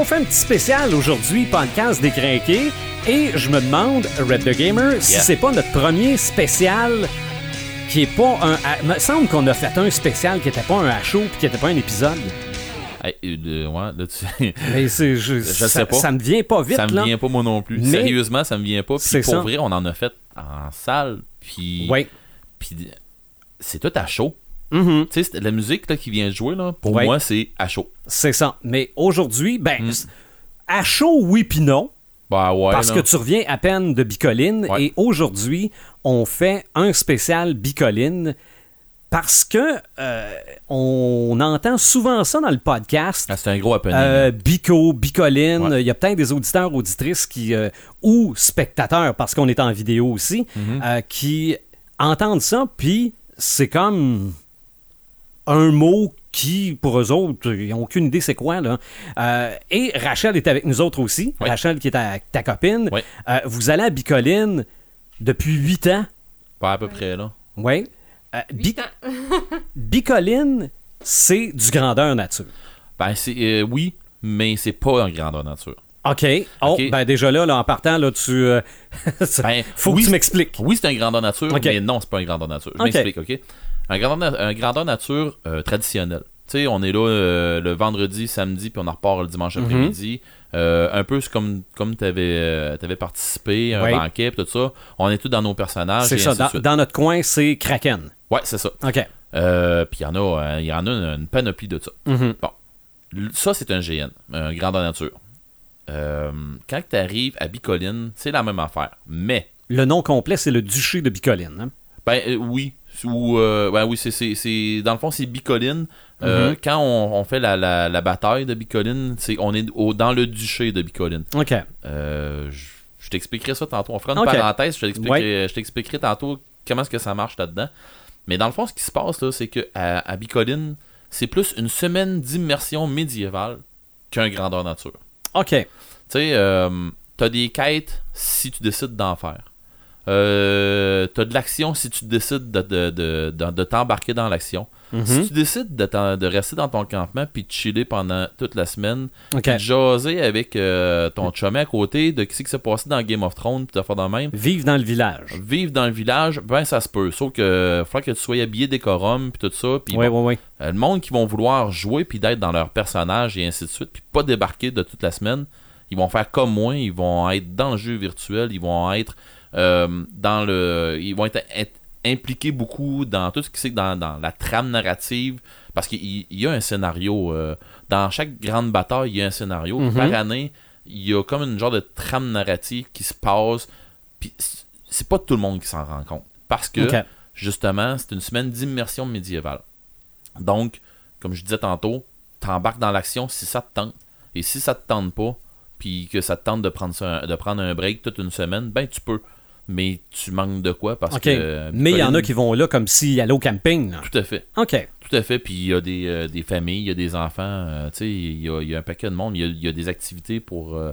on fait un petit spécial aujourd'hui, podcast décrinqué. Et je me demande, Red the Gamer, si c'est pas notre premier spécial qui est pas un. Il me semble qu'on a fait un spécial qui était pas un à chaud puis qui était pas un épisode. Hey, euh, de- ouais, là, tu- Mais c'est. Je, ça, sais pas. ça me vient pas vite, ça me là. vient pas moi non plus. Mais- Sérieusement, ça me vient pas. Puis pour ça. vrai, on en a fait en salle. Puis, Ouais. puis c'est tout à chaud. Tu sais, c'est- la musique là, qui vient de jouer, là, pour Ouais. moi, c'est à chaud. C'est ça. Mais aujourd'hui, ben, Mm. à chaud, oui puis non. Bah ouais. Parce là. que tu reviens à peine de Bicoline Ouais. et aujourd'hui, on fait un spécial Bicoline parce que euh, on entend souvent ça dans le podcast. Ah, c'est un gros happening. Euh, Bico, Bicoline, il Ouais. y a peut-être des auditeurs, auditrices qui, euh, ou spectateurs, parce qu'on est en vidéo aussi, Mhm. euh, qui entendent ça, puis c'est comme un mot qui, pour eux autres, ils n'ont aucune idée c'est quoi. Là. Euh, et Rachel est avec nous autres aussi. Rachel qui est ta, ta copine. Euh, vous allez à Bicoline depuis 8 ans? Pas à peu près, là. Oui. Euh, Bi- Huit. Bicoline, c'est du grandeur nature. Ben, c'est. euh, oui, mais c'est pas en grandeur nature. OK. Oh, ben déjà là, là, en partant, là, tu. euh, Ben, faut oui, que tu m'expliques. Oui, c'est un grandeur nature, Ok. mais non, c'est pas un grandeur nature. Je m'explique, OK? Un grandeur, un grandeur nature euh, traditionnel. Tu sais, on est là euh, le vendredi, samedi, puis on en repart le dimanche Mhm. après-midi. Euh, un peu comme, comme tu avais, participé, un Ouais. banquet, tout ça. On est tous dans nos personnages. C'est ça. Dans, notre coin, c'est Kraken. Ouais, c'est ça. OK. Puis il y en a, y en a une, une panoplie de ça. Mhm. L- Ça, c'est un GN, un grandeur nature. Euh, quand tu arrives à Bicoline, c'est la même affaire. Mais Le nom complet, c'est le duché de Bicoline. hein? Ben euh, oui. Ou, euh, ben oui, c'est, dans le fond, c'est Bicoline. Mhm. Quand on, on fait la, la, la bataille de Bicoline, c'est, on est au, dans le duché de Bicoline. OK. Je, t'expliquerai ça tantôt. On fera une parenthèse, je t'expliquerai, je t'expliquerai tantôt comment est-ce que ça marche là-dedans. Mais dans le fond, ce qui se passe, là, c'est que à, à Bicoline, c'est plus une semaine d'immersion médiévale qu'un grandeur nature. OK. Tu sais, euh, t'as des quêtes si tu décides d'en faire. Euh, t'as de l'action si tu décides de, de, de, de- de t'embarquer dans l'action. Mhm. Si tu décides de, rester dans ton campement puis de chiller pendant toute la semaine, OK. puis de jaser avec euh, ton chumé à côté de ce qui s'est passé dans Game of Thrones puis de faire de même, Vive dans le village. vivre dans le village, ben ça se peut. Sauf que faut que tu sois habillé décorum puis tout ça. Puis Oui, bon, oui, oui. euh, le monde qui vont vouloir jouer puis d'être dans leur personnage et ainsi de suite, puis pas débarquer de toute la semaine, ils vont faire comme moi, ils vont être dans le jeu virtuel, ils vont être euh, dans le, ils vont être impliqués beaucoup dans tout ce qui c'est dans, dans la trame narrative, parce qu'il il y a un scénario euh, dans chaque grande bataille, il y a un scénario. Mhm. Par année, il y a comme une genre de trame narrative qui se passe, puis c'est- pas tout le monde qui s'en rend compte, parce que justement, c'est une semaine d'immersion médiévale. Donc, comme je disais tantôt, t'embarques dans l'action si ça te tente. Et si ça te tente pas, puis que ça te tente de prendre, ça- de prendre un break toute une semaine, ben tu peux. Mais tu manques de quoi parce que. euh, Mais il y en a qui vont là comme s'ils allaient au camping. là. Tout à fait. OK. Tout à fait. Puis il y a des, euh, des familles, il y a des enfants. euh, tu sais, il y a, y a un paquet de monde. Il y y a des activités pour. euh,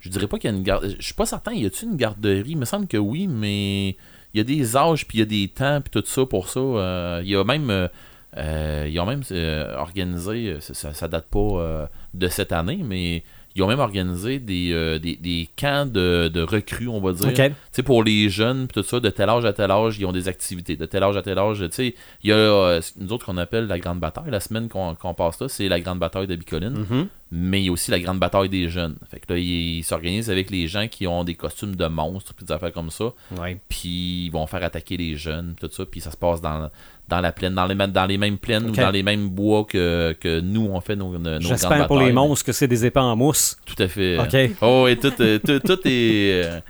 je dirais pas qu'il y a une garde. Je suis pas certain. Y a-t-il une garderie Il me semble que oui, mais il y a des âges, puis il y a des temps, puis tout ça pour ça. Euh, Il y a même. euh, euh, ils ont même euh, organisé, euh, ça, ça, date pas euh, de cette année, mais ils ont même organisé des, euh, des, des camps de, de recrues, on va dire. OK. Tu sais, pour les jeunes, tout ça, de tel âge à tel âge, ils ont des activités. De tel âge à tel âge, tu sais, il y a euh, nous autres qu'on appelle la grande bataille. La semaine qu'on qu'on passe là, c'est la grande bataille de Bicoline. Mhm. Mais il y a aussi la grande bataille des jeunes. Fait que là, ils s'organisent avec les gens qui ont des costumes de monstres, puis des affaires comme ça. Ouais. Puis ils vont faire attaquer les jeunes, tout ça. Puis ça se passe dans, dans la plaine, dans les, mêmes- dans les mêmes plaines ou dans les mêmes bois que, que nous, on fait nos, nos J'espère pour les monstres que c'est des épées en mousse. Tout à fait. OK. Oh, et tout, euh, tout, tout est. euh,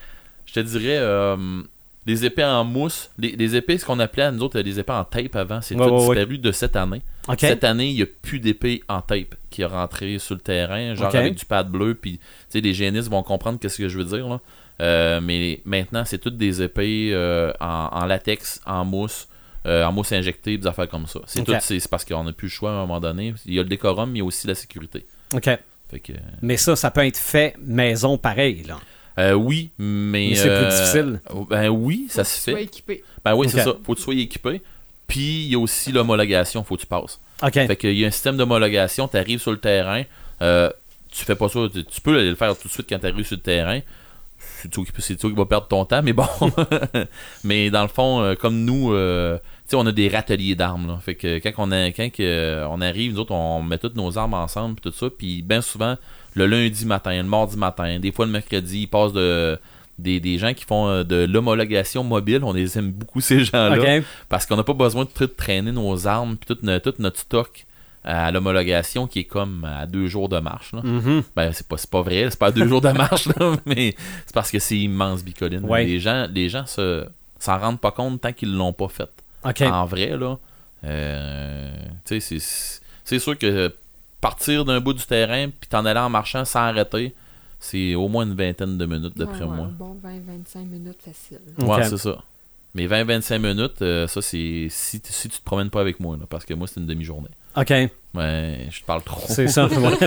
je te dirais. euh, les épées en mousse. Les, les épées, ce qu'on appelait à nous autres, les épées en tape avant, c'est Ouais, tout ouais, ouais. disparu de cette année. Cette année, il n'y a plus d'épées en tape qui est rentré sur le terrain, genre avec du pad bleu. Puis, tu sais, les génistes vont comprendre qu'est-ce que je veux dire. Là. Euh, mais maintenant, c'est toutes des épées euh, en, en latex, en mousse. euh, en mousse injectée, des affaires comme ça. C'est tout, parce qu'on n'a plus le choix à un moment donné. Il y a le décorum, mais il y a aussi la sécurité. OK. Fait que, Mais ça, ça peut être fait maison pareil. Là. Euh, oui, mais. Mais c'est plus euh, difficile. Ben oui, ça se Faut que tu sois fait. équipé. Ben oui, c'est ça. Faut que tu sois équipé. Puis il y a aussi l'homologation, faut que tu passes. OK. Fait qu'il y a un système d'homologation, tu arrives sur le terrain, euh, tu fais pas ça. Tu, tu peux aller le faire tout de suite quand tu arrives sur le terrain. C'est toi, qui- c'est toi qui vas perdre ton temps, mais bon. mais dans le fond, euh, comme nous, euh, tu sais, on a des râteliers d'armes. Là. Fait que quand, on, a, quand que, on arrive, nous autres, on met toutes nos armes ensemble, puis tout ça. Puis bien souvent, le lundi matin, le mardi matin, des fois le mercredi, ils passent de. Des, des gens qui font euh, de l'homologation mobile, on les aime beaucoup ces gens-là. Parce qu'on n'a pas besoin de tout traîner nos armes puis tout, no- tout notre stock à l'homologation qui est comme à deux jours de marche. Là. Mhm. Ben, c'est pas, pas vrai, c'est pas à deux jours de marche, là, mais c'est parce que c'est immense, Bicoline. Ouais. Les gens, les gens se, s'en rendent pas compte tant qu'ils l'ont pas fait. En vrai, là, euh, tu sais, c'est, c'est sûr que partir d'un bout du terrain puis t'en aller en marchant sans arrêter, c'est au moins une vingtaine de minutes, d'après Ouais, ouais, moi. un bon 20-25 minutes facile. Ouais, c'est ça. Mais 20-25 minutes, euh, ça, c'est si, tu- si tu te promènes pas avec moi, là, parce que moi, c'est une demi-journée. OK. Ouais, je te parle trop. C'est ça. ouais.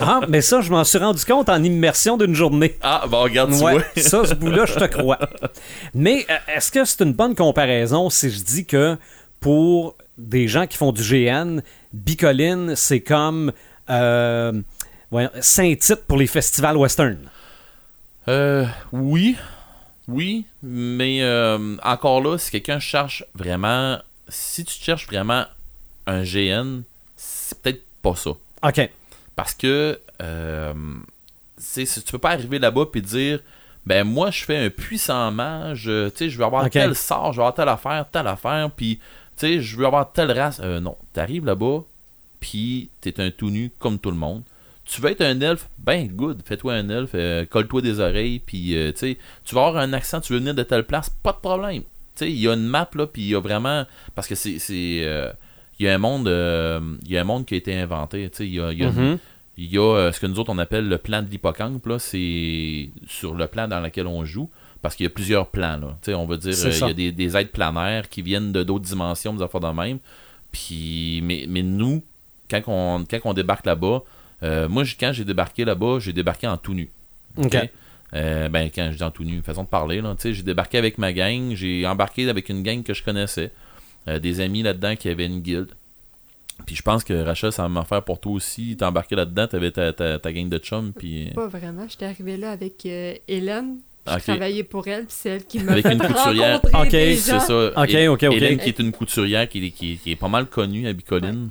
ah, mais ça, je m'en suis rendu compte en immersion d'une journée. Ah, bon, regarde, tu Ouais, vois. ça, ce bout-là, je te crois. Mais euh, est-ce que c'est une bonne comparaison si je dis que pour des gens qui font du GN, Bicoline, c'est comme euh, voyons, Saint-Tite pour les festivals western? Euh, oui. Oui, mais euh, encore là, si quelqu'un cherche vraiment. Si tu cherches vraiment un GN, c'est peut-être pas ça. OK. Parce que euh, tu peux pas arriver là-bas et dire ben moi je fais un puissant mage, tu sais, je veux avoir tel sort, je veux avoir telle affaire, telle affaire, puis tu sais, je veux avoir telle race. Euh, non, t'arrives là-bas, puis t'es un tout nu comme tout le monde. Tu veux être un elfe, ben good, fais-toi un elfe, euh, colle-toi des oreilles, puis euh, tu sais, tu vas avoir un accent, tu veux venir de telle place, pas de problème. Tu sais, il y a une map là, puis il y a vraiment parce que c'est c'est, euh, il y a un monde il y a un monde qui a été inventé, tu sais, il y a, il y a une- Mhm. il y a euh, ce que nous autres on appelle le plan de l'hippocampe, là, c'est sur le plan dans lequel on joue, parce qu'il y a plusieurs plans, là. Tu sais, on va dire, euh, il y a des, des êtres planaires qui viennent de d'autres dimensions, des affaires de même. Puis, mais, mais nous, quand on, quand on débarque là-bas, euh, moi, quand j'ai débarqué là-bas, j'ai débarqué en tout nu. OK. Euh, ben, quand je dis en tout nu, façon de parler, là, tu sais, j'ai débarqué avec ma gang, j'ai embarqué avec une gang que je connaissais, euh, des amis là-dedans qui avaient une guilde. Puis je pense que Rachel, ça va m'en faire pour toi aussi. T'es embarqué là-dedans, t'avais ta, ta, ta gang de chums, puis... Pas vraiment. J'étais arrivée là avec euh, Hélène. Je travaillais pour elle, puis c'est elle qui m'a Avec fait une couturière. rencontrer Ok, des C'est gens. ça. Ok, Hé- ok, ok. Hélène, qui est une couturière qui, est- qui est- qui est pas mal connue à Bicoline.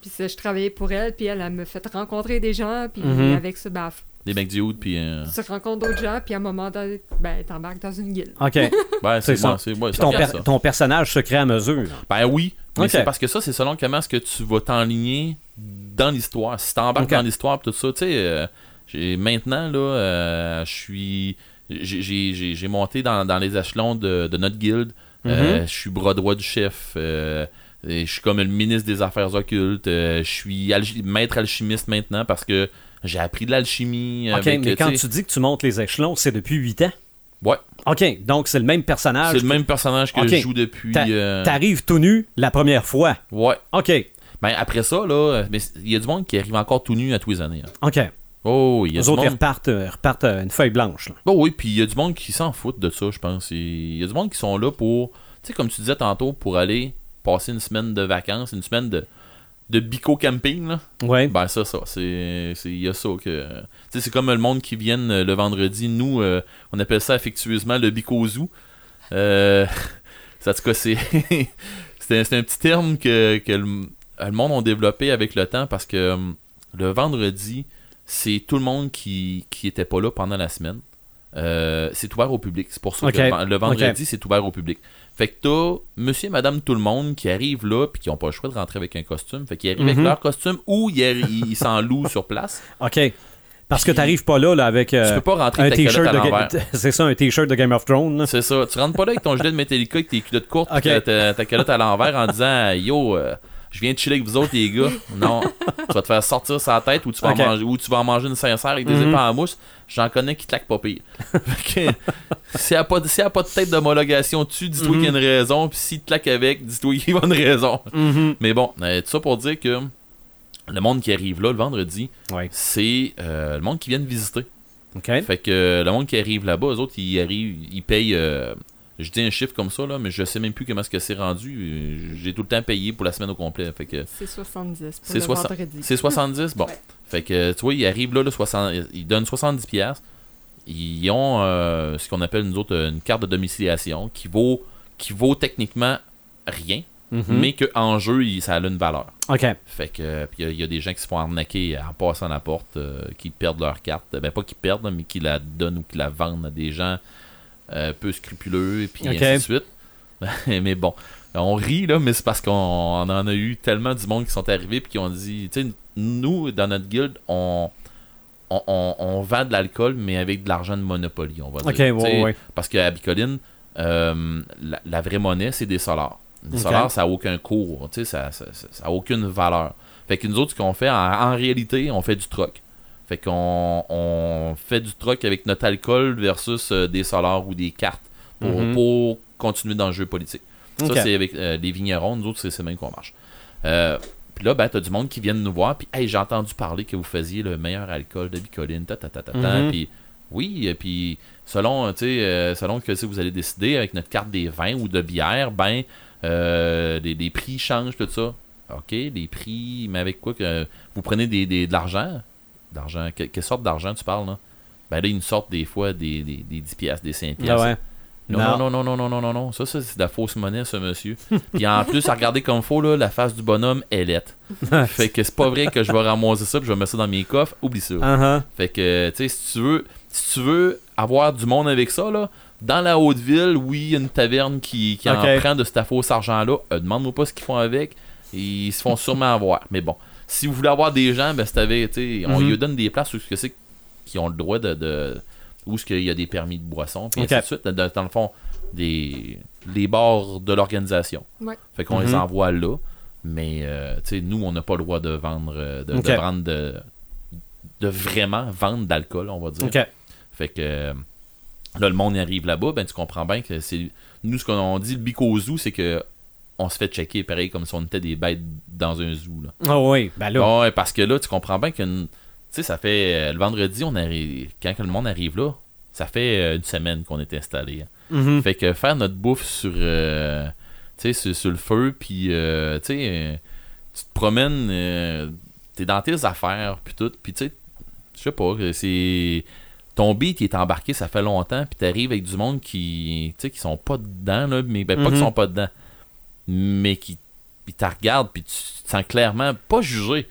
Puis ça, je travaillais pour elle, puis elle, elle me fait rencontrer des gens, puis Mhm. avec ça, ben, Des mecs du Hood, puis... euh, tu rencontres d'autres gens, puis à un moment donné, ben, t'embarques dans une guilde. OK. Ouais, c'est C'est ça. bon, ça ton, regarde per- ça. ton personnage se crée à mesure. Ben oui, mais c'est parce que ça, c'est selon comment est-ce que tu vas t'enligner dans l'histoire. Si t'embarques dans l'histoire pis tout ça, tu sais, euh, j'ai- maintenant, là, euh, je suis... j'ai- monté dans, dans les échelons de, de notre guilde. Euh, Mhm. je suis bras droit du chef. euh, je suis comme le ministre des Affaires occultes. euh, je suis alchi- maître alchimiste maintenant parce que j'ai appris de l'alchimie. OK, avec, mais quand tu dis que tu montes les échelons, c'est depuis 8 ans? Ouais, OK, donc c'est le même personnage. c'est le même personnage que je joue depuis... T'a- euh, T'arrives tout nu la première fois? Ouais. OK, Ben après ça, là, il y a du monde qui arrive encore tout nu à tous les années. OK. Oh, il y a Les du autres, ils monde. repartent, euh, repartent euh, une feuille blanche. là. Oh oui, puis il y a du monde qui s'en fout de ça, je pense. Il y a du monde qui sont là pour, tu sais, comme tu disais tantôt, pour aller passer une semaine de vacances, une semaine de, de bico camping, là. Ouais. Ben ça, ça, il y a ça que, tu sais, c'est comme le monde qui viennent euh, le vendredi. Nous, euh, on appelle ça affectueusement le bico zoo. Euh, ça, en tout cas, c'est, c'est, un- petit terme que, que le, le monde a développé avec le temps parce que le vendredi, c'est tout le monde qui, qui était pas là pendant la semaine. Euh, c'est ouvert au public. C'est pour ça que le, ven- le vendredi, c'est ouvert au public. Fait que t'as monsieur et madame tout le monde qui arrivent là puis qui ont pas le choix de rentrer avec un costume. Fait qu'ils arrivent avec Mhm. leur costume ou ils, s'en louent sur place. OK. Parce que t'arrives pas là, là avec euh, tu peux pas rentrer un t-shirt de C'est ça, un t-shirt de Game of Thrones. C'est ça. Tu rentres pas là avec ton gilet de Metallica avec tes culottes courtes Ok. pis ta, ta- ta calotte à l'envers en disant Yo, euh, je viens de chiller avec vous autres les gars. Non. tu vas te faire sortir sa tête ou tu vas, en manger, ou tu vas en manger une sincère avec des Mhm. épées en mousse. J'en connais qui claquent pas pire. Fait que, S'il n'y a, pas y a pas de tête d'homologation dessus, dis-toi Mhm. qu'il y a une raison. Puis s'il te claque avec, dis-toi qu'il y a une raison. Mhm. Mais bon, euh, tout ça pour dire que le monde qui arrive là le vendredi, Ouais. c'est euh, le monde qui vient de visiter. Fait que euh, le monde qui arrive là-bas, eux autres, ils arrivent, ils payent. euh, je dis un chiffre comme ça, là, mais je sais même plus comment est-ce que c'est rendu. Euh, J'ai tout le temps payé pour la semaine au complet. Fait que C'est 70 pour le vendredi. c'est 70. Bon. Ouais. Fait que, tu vois, ils arrivent là, là 60, ils donnent 70$. piastres. Ils ont euh, ce qu'on appelle, nous autres, une carte de domiciliation qui vaut, qui vaut techniquement rien, Mhm. mais qu'en jeu, il- ça a une valeur. OK. Fait que, puis il y a- il y, a des gens qui se font arnaquer en passant la porte, euh, qui perdent leur carte. Ben, pas qu'ils perdent, mais qui la donnent ou qui la vendent à des gens euh, peu scrupuleux, et puis Ok. ainsi de suite. mais bon, on rit, là, mais c'est parce qu'on on en a eu tellement du monde qui sont arrivés, puis qui ont dit, tu sais, nous, dans notre guild, on. On, on- on vend de l'alcool, mais avec de l'argent de Monopoly, on va dire. Ouais, ouais. Parce qu'à Bicoline, euh, la, la vraie monnaie, c'est des solars. Des Ok. solars, ça n'a aucun cours, tu sais, ça n'a ça, ça- aucune valeur. Fait que nous autres, ce qu'on fait, en, en réalité, on fait du troc. Fait qu'on on fait du troc avec notre alcool versus euh, des solars ou des cartes pour, Mhm. pour continuer dans le jeu politique. Ça, c'est avec euh, les vignerons, nous autres, c'est c'est même qu'on marche. Euh, puis là, ben, t'as du monde qui vient nous voir, puis hey, j'ai entendu parler que vous faisiez le meilleur alcool de Bicoline, ta ta ta ta, ta. Mhm. Puis oui, et puis selon, tu sais, selon que si vous allez décider avec notre carte des vins ou de bière, ben, euh, les, les prix changent, tout ça. OK, les prix, mais avec quoi que vous prenez des, des- de l'argent D'argent, que- quelle sorte d'argent tu parles, là? Ben là, ils nous sortent des fois des, des, des 10 piastres, des 5 Ah piastres. ouais. Non, non, non, non, non, non, non, non. Ça, ça c'est de la fausse monnaie, ce monsieur. Puis en plus, à regarder comme faut, là, la face du bonhomme est lettre. fait que c'est pas vrai que je vais ramasser ça puis je vais mettre ça dans mes coffres. Oublie ça. Uh-huh. Fait que, tu sais, si tu veux, si tu veux avoir du monde avec ça, là, dans la haute ville, oui, il y a une taverne qui, qui Ok. en prend de cet faux argent-là. Euh, Demande-moi pas ce qu'ils font avec. Ils se font sûrement avoir. Mais bon, si vous voulez avoir des gens, ben, c'est avec, on Mhm. lui donne des places où ce que c'est qui ont le droit de. de où est-ce qu'il y a des permis de boisson, puis Ok. ainsi de suite. Dans, dans le fond, des les bars de l'organisation. Ouais. Fait qu'on Mhm. les envoie là. Mais, euh, tu sais, nous, on n'a pas le droit de vendre, euh, de, vendre de, de vraiment vendre d'alcool, on va dire. OK. Fait que euh, là, le monde y arrive là-bas, ben tu comprends bien que c'est. Nous, ce qu'on dit, le bico zoo, c'est que on se fait checker pareil comme si on était des bêtes dans un zoo. Là. Ah oui, ben là. Bon, parce que là, tu comprends bien que tu sais, ça fait. euh, le vendredi, on arrive. Quand le monde arrive là, ça fait euh, une semaine qu'on est installé. hein. Mhm. Fait que faire notre bouffe sur, euh, tu sais, sur, sur le feu, puis tu sais, tu te promènes, t'es dans tes affaires, puis tout, puis tu sais, je sais pas, c'est ton beat il est embarqué, ça fait longtemps, puis t'arrives avec du monde qui, tu sais, qui sont pas dedans là, mais ben, pas Mhm. qu'ils sont pas dedans, mais qui, te regardent, puis tu te sens clairement pas jugé,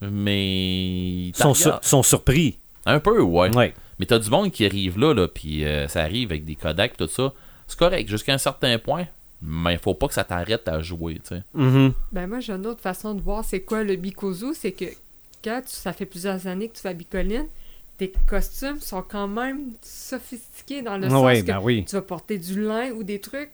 mais Ils sont, sur- sont surpris. un peu, ouais. Ouais. Mais t'as du monde qui arrive là, là puis euh, ça arrive avec des Kodak, tout ça. C'est correct jusqu'à un certain point, mais il faut pas que ça t'arrête à jouer, tu sais. Mhm. Ben moi, j'ai une autre façon de voir c'est quoi le bicozo, c'est que quand tu- ça fait plusieurs années que tu fais à Bicoline, tes costumes sont quand même sophistiqués dans le Ah sens ouais, que ben oui. tu vas porter du lin ou des trucs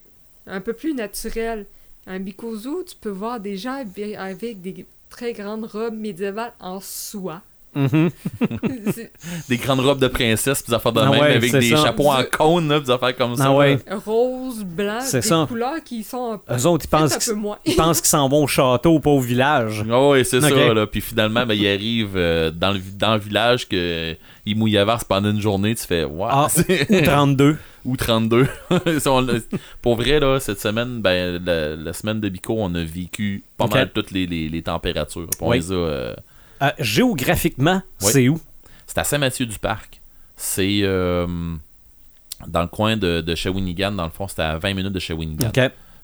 un peu plus naturels. Un bicozo, tu peux voir des gens avec des très grandes robes médiévales en soie. Mhm. C'est Des grandes robes de princesse, puis des affaires de Ah même, ouais, avec des ça. chapeaux en cône, là, puis des affaires comme ça. Ah ouais. là. rose, blanc, C'est des ça. couleurs qui sont un, Eux autres, ils pensent un qu'ils peu moins. ils pensent qu'ils s'en vont au château, pas au village. Ah ouais, c'est ça, là. Puis finalement, ben, il arrive euh, dans, le, dans le village que il mouille à verse pendant une journée, tu fais, wow, Ah, c'est- Ou 32. Ou 32. Ça, on l'a- Pour vrai, là, cette semaine, ben, la, la semaine de Bico, on a vécu pas mal toutes les, les, les températures. Puis On Oui. les a, euh, Euh, géographiquement, Oui. c'est où? C'est à Saint-Mathieu-du-Parc. C'est euh, dans le coin de, de Shawinigan. Dans le fond, c'était à 20 minutes de Shawinigan. OK.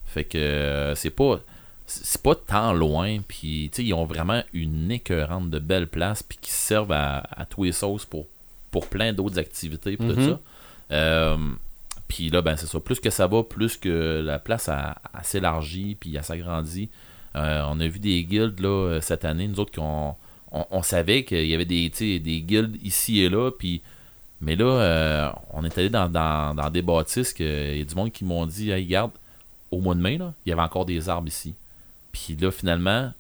Fait que euh, c'est pas c'est pas tant loin. Puis, ils ont vraiment une écœurante de belles places. Puis qui servent à, à tous les sauces pour, pour plein d'autres activités. Tout Mhm. ça. Euh, puis là, ben c'est ça. Plus que ça va, plus que la place a, s'élargit. Puis elle s'agrandit. Euh, on a vu des guildes là, euh, cette année. Nous autres, on, savait qu'il y avait des, des guildes ici et là. Mais là, euh, on est allé dans, des bâtisses que il y a du monde qui m'ont dit Hey, regarde, au mois de mai, il y avait encore des arbres ici. Puis là, finalement,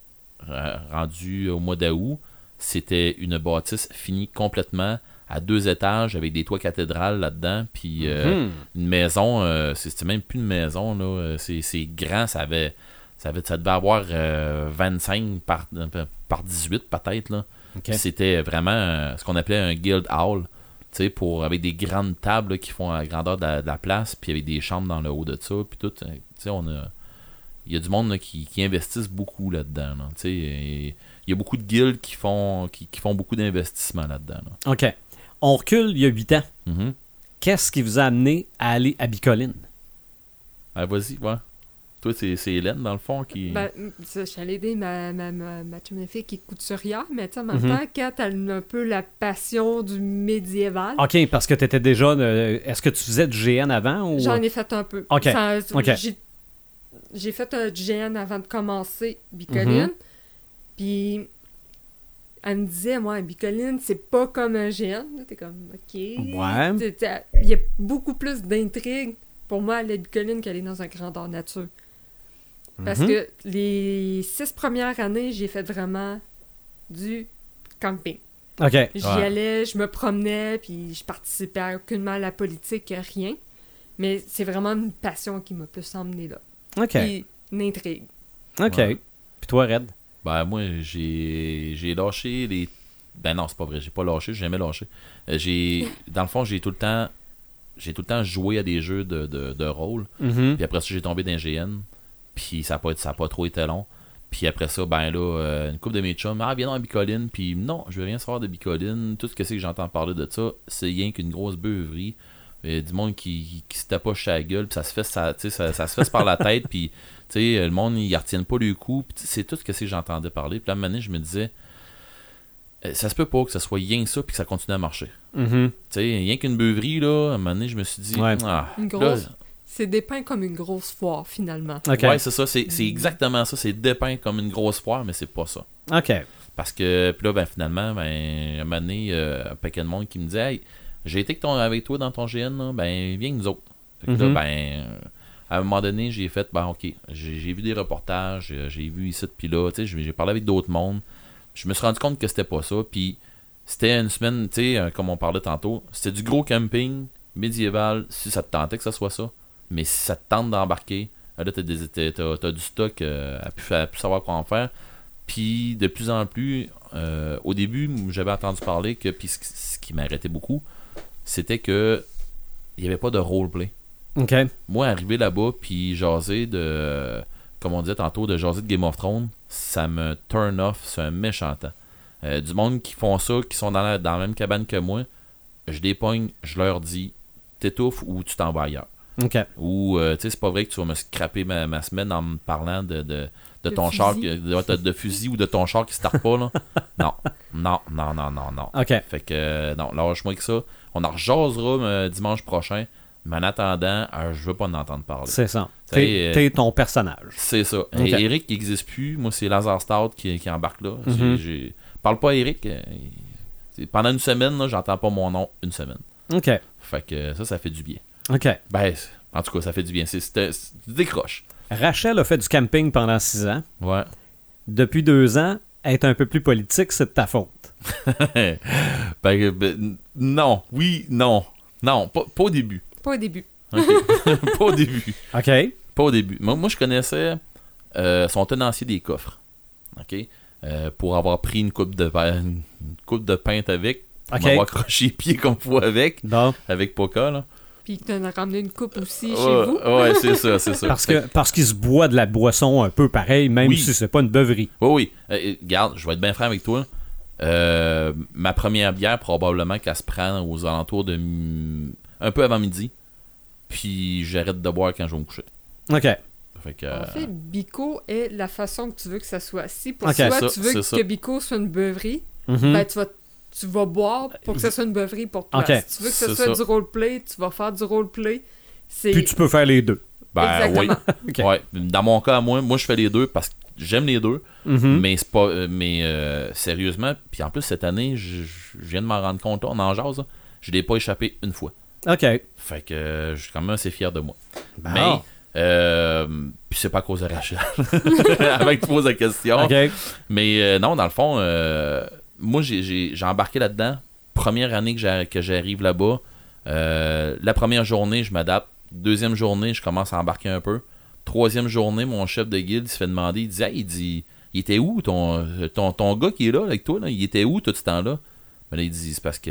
rendu au mois d'août, c'était une bâtisse finie complètement à deux étages avec des toits cathédrales là-dedans. Puis euh, Mhm. une maison, euh, c'est- c'était même plus une maison, là. euh, C'est, grand, ça avait. Ça, avait, ça devait avoir euh, 25 par, par 18 peut-être. Là. C'était vraiment euh, ce qu'on appelait un guild hall. tu sais, Pour, avec des grandes tables là, qui font la grandeur de la, de la place, puis avec des chambres dans le haut de ça, puis tout. euh, tu sais, on a, il y a du monde là, qui, qui investissent beaucoup là-dedans. là, tu sais, et il y a beaucoup de guildes qui font, qui, qui font beaucoup d'investissements là-dedans. OK. On recule il y a 8 ans. Mhm. Qu'est-ce qui vous a amené à aller à Bicoline? Ah, vas-y, ouais. Toi, c'est c'est Hélène, dans le fond, qui. Ben, ça, je suis allée aider ma, ma, ma, ma chum de fille qui est couturière, mais tu sais, en même Mhm. temps, Kat, elle a un peu la passion du médiéval. OK, parce que tu étais déjà. euh, Est-ce que tu faisais du GN avant ou... J'en ai fait un peu. Ok. J'ai, fait un GN avant de commencer Bicoline. Mhm. Puis elle me disait, moi, Bicoline, c'est pas comme un GN. T'es comme, OK. Ouais. Il y a beaucoup plus d'intrigue pour moi aller à Bicoline qu'aller dans un grandeur nature. Parce Mhm. que les six premières années, j'ai fait vraiment du camping. OK. J'y Ouais. allais, je me promenais, puis je participais à aucunement à la politique, rien. Mais c'est vraiment une passion qui m'a plus emmené là. OK. Puis une intrigue. OK. Ouais. Puis toi, Red? Ben, moi, j'ai j'ai lâché les. Ben non, c'est pas vrai, j'ai pas lâché, j'ai jamais lâché. Euh, j'ai. Dans le fond, j'ai tout le temps. J'ai tout le temps joué à des jeux de, de, de rôle. Mhm. Puis après ça, j'ai tombé dans GN. Puis ça n'a pas, ça a pas trop été long. Puis après ça, ben là, euh, une couple de mes chums, ah, viens dans Bicoline. Puis non, je veux rien savoir de Bicoline. Tout ce que c'est que j'entends parler de ça, c'est rien qu'une grosse beuverie. Euh, du monde qui, qui se tapoche à la gueule. Puis ça se fait, ça, ça, ça se fait par la tête. Puis, tu sais, le monde, ils retiennent pas le coup. C'est tout ce que c'est que j'entendais parler. Puis là, à un moment donné, je me disais, euh, ça se peut pas que ça soit rien que ça. Puis que ça continue à marcher. Tu sais, rien qu'une beuverie, là, à un moment donné, je me suis dit, Ouais. ah, Une grosse- C'est dépeint comme une grosse foire, finalement. Ouais, c'est ça, c'est exactement ça. C'est dépeint comme une grosse foire, mais c'est pas ça. OK. Parce que, puis là, ben, finalement, ben, un moment donné, euh, un paquet de monde qui me dit Hey, j'ai été avec, ton- avec toi dans ton GN, là, ben, viens avec nous autres. Fait que là, ben, euh, à un moment donné, j'ai fait, ben, ok, j'ai vu des reportages, euh, j'ai vu ici, puis là, j'ai parlé avec d'autres mondes. Je me suis rendu compte que c'était pas ça, puis c'était une semaine, tu sais, euh, comme on parlait tantôt, c'était du gros camping médiéval, si ça te tentait que ça soit ça. Mais si ça te tente d'embarquer, là, t'as, du stock euh, à, plus, savoir quoi en faire. Puis de plus en plus, euh, au début, j'avais entendu parler que, puis ce, qui- ce qui m'arrêtait beaucoup, c'était que il n'y avait pas de roleplay. OK. Moi, arriver là-bas, puis jaser de, comme on disait tantôt, de jaser de Game of Thrones, ça me turn off, c'est un méchant temps. Euh, du monde qui font ça, qui sont dans la, dans la même cabane que moi, je les pogne, je leur dis, t'étouffes ou tu t'en vas ailleurs. Ou, euh, tu sais, c'est pas vrai que tu vas me scraper ma, ma semaine en me parlant de, de, de ton fusil. char, qui- de, de- de fusil ou de ton char qui se starte pas, là. Non, non, non, non, non, non. OK. Fait que, euh, non, lâche-moi que ça. On en rejasera euh, dimanche prochain. Mais en attendant, euh, je veux pas en entendre parler. C'est ça. Ça T'es ton personnage. C'est ça. Et Eric qui n'existe plus. Moi, c'est Lazare Stout qui, qui embarque là. Mhm. j'ai- Parle pas à Eric. euh, Pendant une semaine, là, j'entends pas mon nom une semaine. OK. Fait que ça, ça fait du bien. OK. Ben, en tout cas, ça fait du bien. C'est, décroches. Rachel a fait du camping pendant six ans. Ouais. Depuis deux ans, être un peu plus politique, c'est de ta faute. ben, euh, ben, non. Oui, non. Non, pas, pas au début. Pas au début. Pas au début. OK. Pas au début. Moi, moi je connaissais euh, son tenancier des coffres. OK? Euh, pour avoir pris une coupe de une coupe de pinte avec. Pour OK. m'avoir croché les pieds comme faut avec. Bon. Avec Poca, là. Puis tu as ramené une coupe aussi chez vous. Ouais, c'est ça, c'est ça. Parce que parce qu'il se boit de la boisson un peu pareil, même Oui. si c'est pas une beuverie. Oui, oui. Euh, euh, regarde, je vais être bien franc avec toi. Euh, ma première bière, probablement qu'elle se prend aux alentours de. Un peu avant midi. Puis j'arrête de boire quand je vais me coucher. OK. Fait que. En fait, Bico est la façon que tu veux que ça soit. Si pour toi, Ça, tu veux que, Bico soit une beuverie, Mhm. ben, tu, vas, tu vas boire pour que ça soit une beuverie pour toi. Si tu veux que ce soit ça. du roleplay, tu vas faire du roleplay. Puis tu peux faire les deux. ben oui. Ouais. Dans mon cas, moi, moi je fais les deux parce que j'aime les deux. Mhm. Mais c'est pas. euh, mais euh, sérieusement, puis en plus cette année, je, je viens de m'en rendre compte, on en jase, là, je l'ai pas échappé une fois. OK. Fait que je suis quand même assez fier de moi. Bon. Mais euh, puis c'est pas à cause de Rachel. Avec tu poses la question. OK. Mais euh, non, dans le fond, euh, moi j'ai- j'ai j'ai embarqué là-dedans. Première année que que j'arrive là-bas. euh, la première journée, je m'adapte. Deuxième journée, je commence à embarquer un peu. Troisième journée, mon chef de guilde il se fait demander, il dit Hey, il dit Il était où ton, ton, ton gars qui est là avec toi là, Il était où tout ce temps-là? Ben là, il dit C'est parce que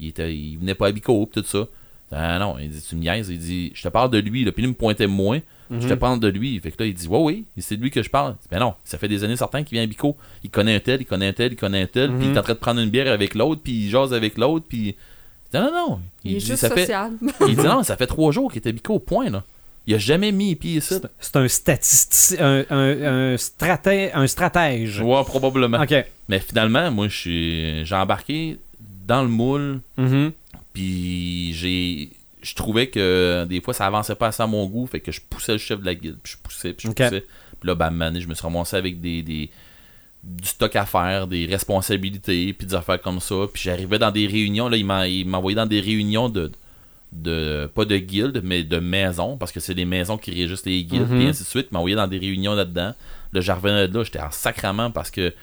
il, était, il venait pas à Bico pis tout ça. Ah non, il dit, tu me niaises. Il dit, je te parle de lui. Là. Puis lui il me pointait moins. Je te Mhm. parle de lui. Fait que là, il dit, ouais, oui, c'est de lui que je parle. Ben non, ça fait des années certains qu'il vient à Bico. Il connaît un tel, il connaît un tel, il connaît un tel. Puis il est en train de prendre une bière avec l'autre, puis il jase avec l'autre. Puis. Il dit, non, non, non. Il, est dit, juste ça fait, social. il dit, non, ça fait trois jours qu'il était Bico, point, là. Il a jamais mis les pieds ici. C'est- C'est un statisticien, un, un, un, stratè- un stratège. Ouais, probablement. OK. Mais finalement, moi, je suis- j'ai embarqué dans le moule, Mhm. puis j'ai. Je trouvais que des fois ça avançait pas assez à mon goût, fait que je poussais le chef de la guilde, puis je poussais, puis je poussais. Puis là, ben, donné, je me suis ramassé avec des, des- du stock à faire, des responsabilités, puis des affaires comme ça. Puis j'arrivais dans des réunions, là, il m'envoyait dans des réunions de, de. pas de guilde, mais de maisons, parce que c'est les maisons qui régissent les guildes, Mhm. puis ainsi de suite. Il m'envoyait dans des réunions là-dedans. Là, revenais de là, j'étais en sacrament parce que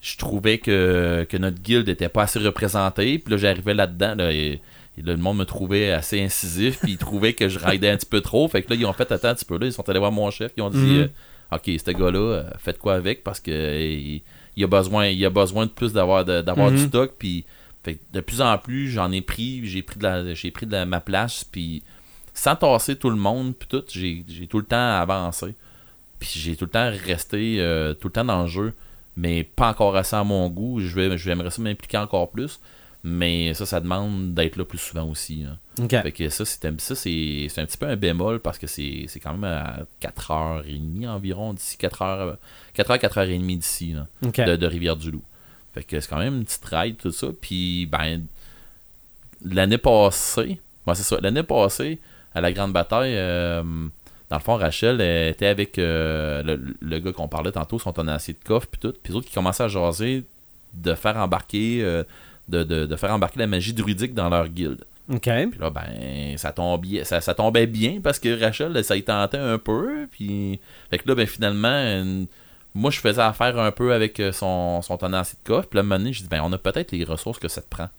je trouvais que, que notre guilde était pas assez représentée. Puis là, j'arrivais là-dedans, là, et, et là, le monde me trouvait assez incisif, puis ils trouvaient que je raidais un petit peu trop. Fait que là, ils ont fait attends un petit peu là, ils sont allés voir mon chef, ils ont dit Mhm. euh, Ok, ce gars-là, euh, faites quoi avec? Parce que il, il a besoin il a besoin de plus d'avoir d'avoir Mhm. du stock. Puis fait que de plus en plus, j'en ai pris, j'ai pris de la j'ai pris de la- ma place, puis sans tasser tout le monde, puis tout, j'ai j'ai tout le temps avancé. Puis j'ai tout le temps resté euh, tout le temps dans le jeu, mais pas encore assez à mon goût. Je vais j'aimerais ça m'impliquer encore plus, mais ça, ça demande d'être là plus souvent aussi. hein. Fait que ça, c'est ça, c'est c'est un petit peu un bémol parce que c'est c'est quand même à 4h30 environ d'ici, 4h, 4h, 4h30 d'ici, là, de, de Rivière-du-Loup. Fait que c'est quand même une petite ride, tout ça. Puis, ben, l'année passée, ouais, c'est ça, l'année passée, à la grande bataille, euh, dans le fond, Rachel elle était avec euh, le, le gars qu'on parlait tantôt, son tenancier de coffre, puis tout. Puis autres qui commençaient à jaser de faire embarquer. euh, de, de- de faire embarquer la magie druidique dans leur guilde. OK. Puis là, ben, ça tombait, ça, ça tombait bien parce que Rachel, ça y tentait un peu. Puis, fait que là, ben, finalement, moi, je faisais affaire un peu avec euh, son, son tenancier de coffre. Puis là, à un moment donné, j'ai dit, ben, on a peut-être les ressources que ça te prend. Tu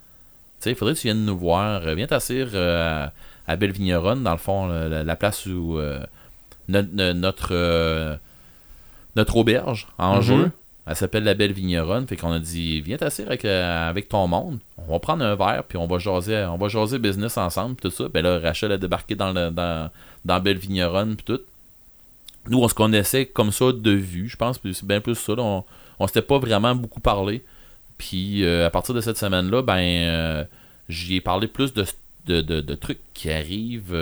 sais, il faudrait que tu viennes nous voir. Viens t'asseoir euh, à Belle-Vigneronne, dans le fond, la, la- la place où euh, notre, euh, notre auberge en Mhm. jeu. Elle s'appelle la Belle Vigneronne. Fait qu'on a dit, viens t'asseoir avec, euh, avec ton monde. On va prendre un verre, puis on va jaser, on va jaser business ensemble, puis tout ça. Ben là, Rachel a débarqué dans, le, dans, dans Belle Vigneronne, puis tout. Nous, on se connaissait comme ça de vue, je pense, c'est bien plus ça. là. On, on s'était pas vraiment beaucoup parlé. Puis euh, à partir de cette semaine-là, ben, euh, j'y ai parlé plus de, de, de- de trucs qui arrivent.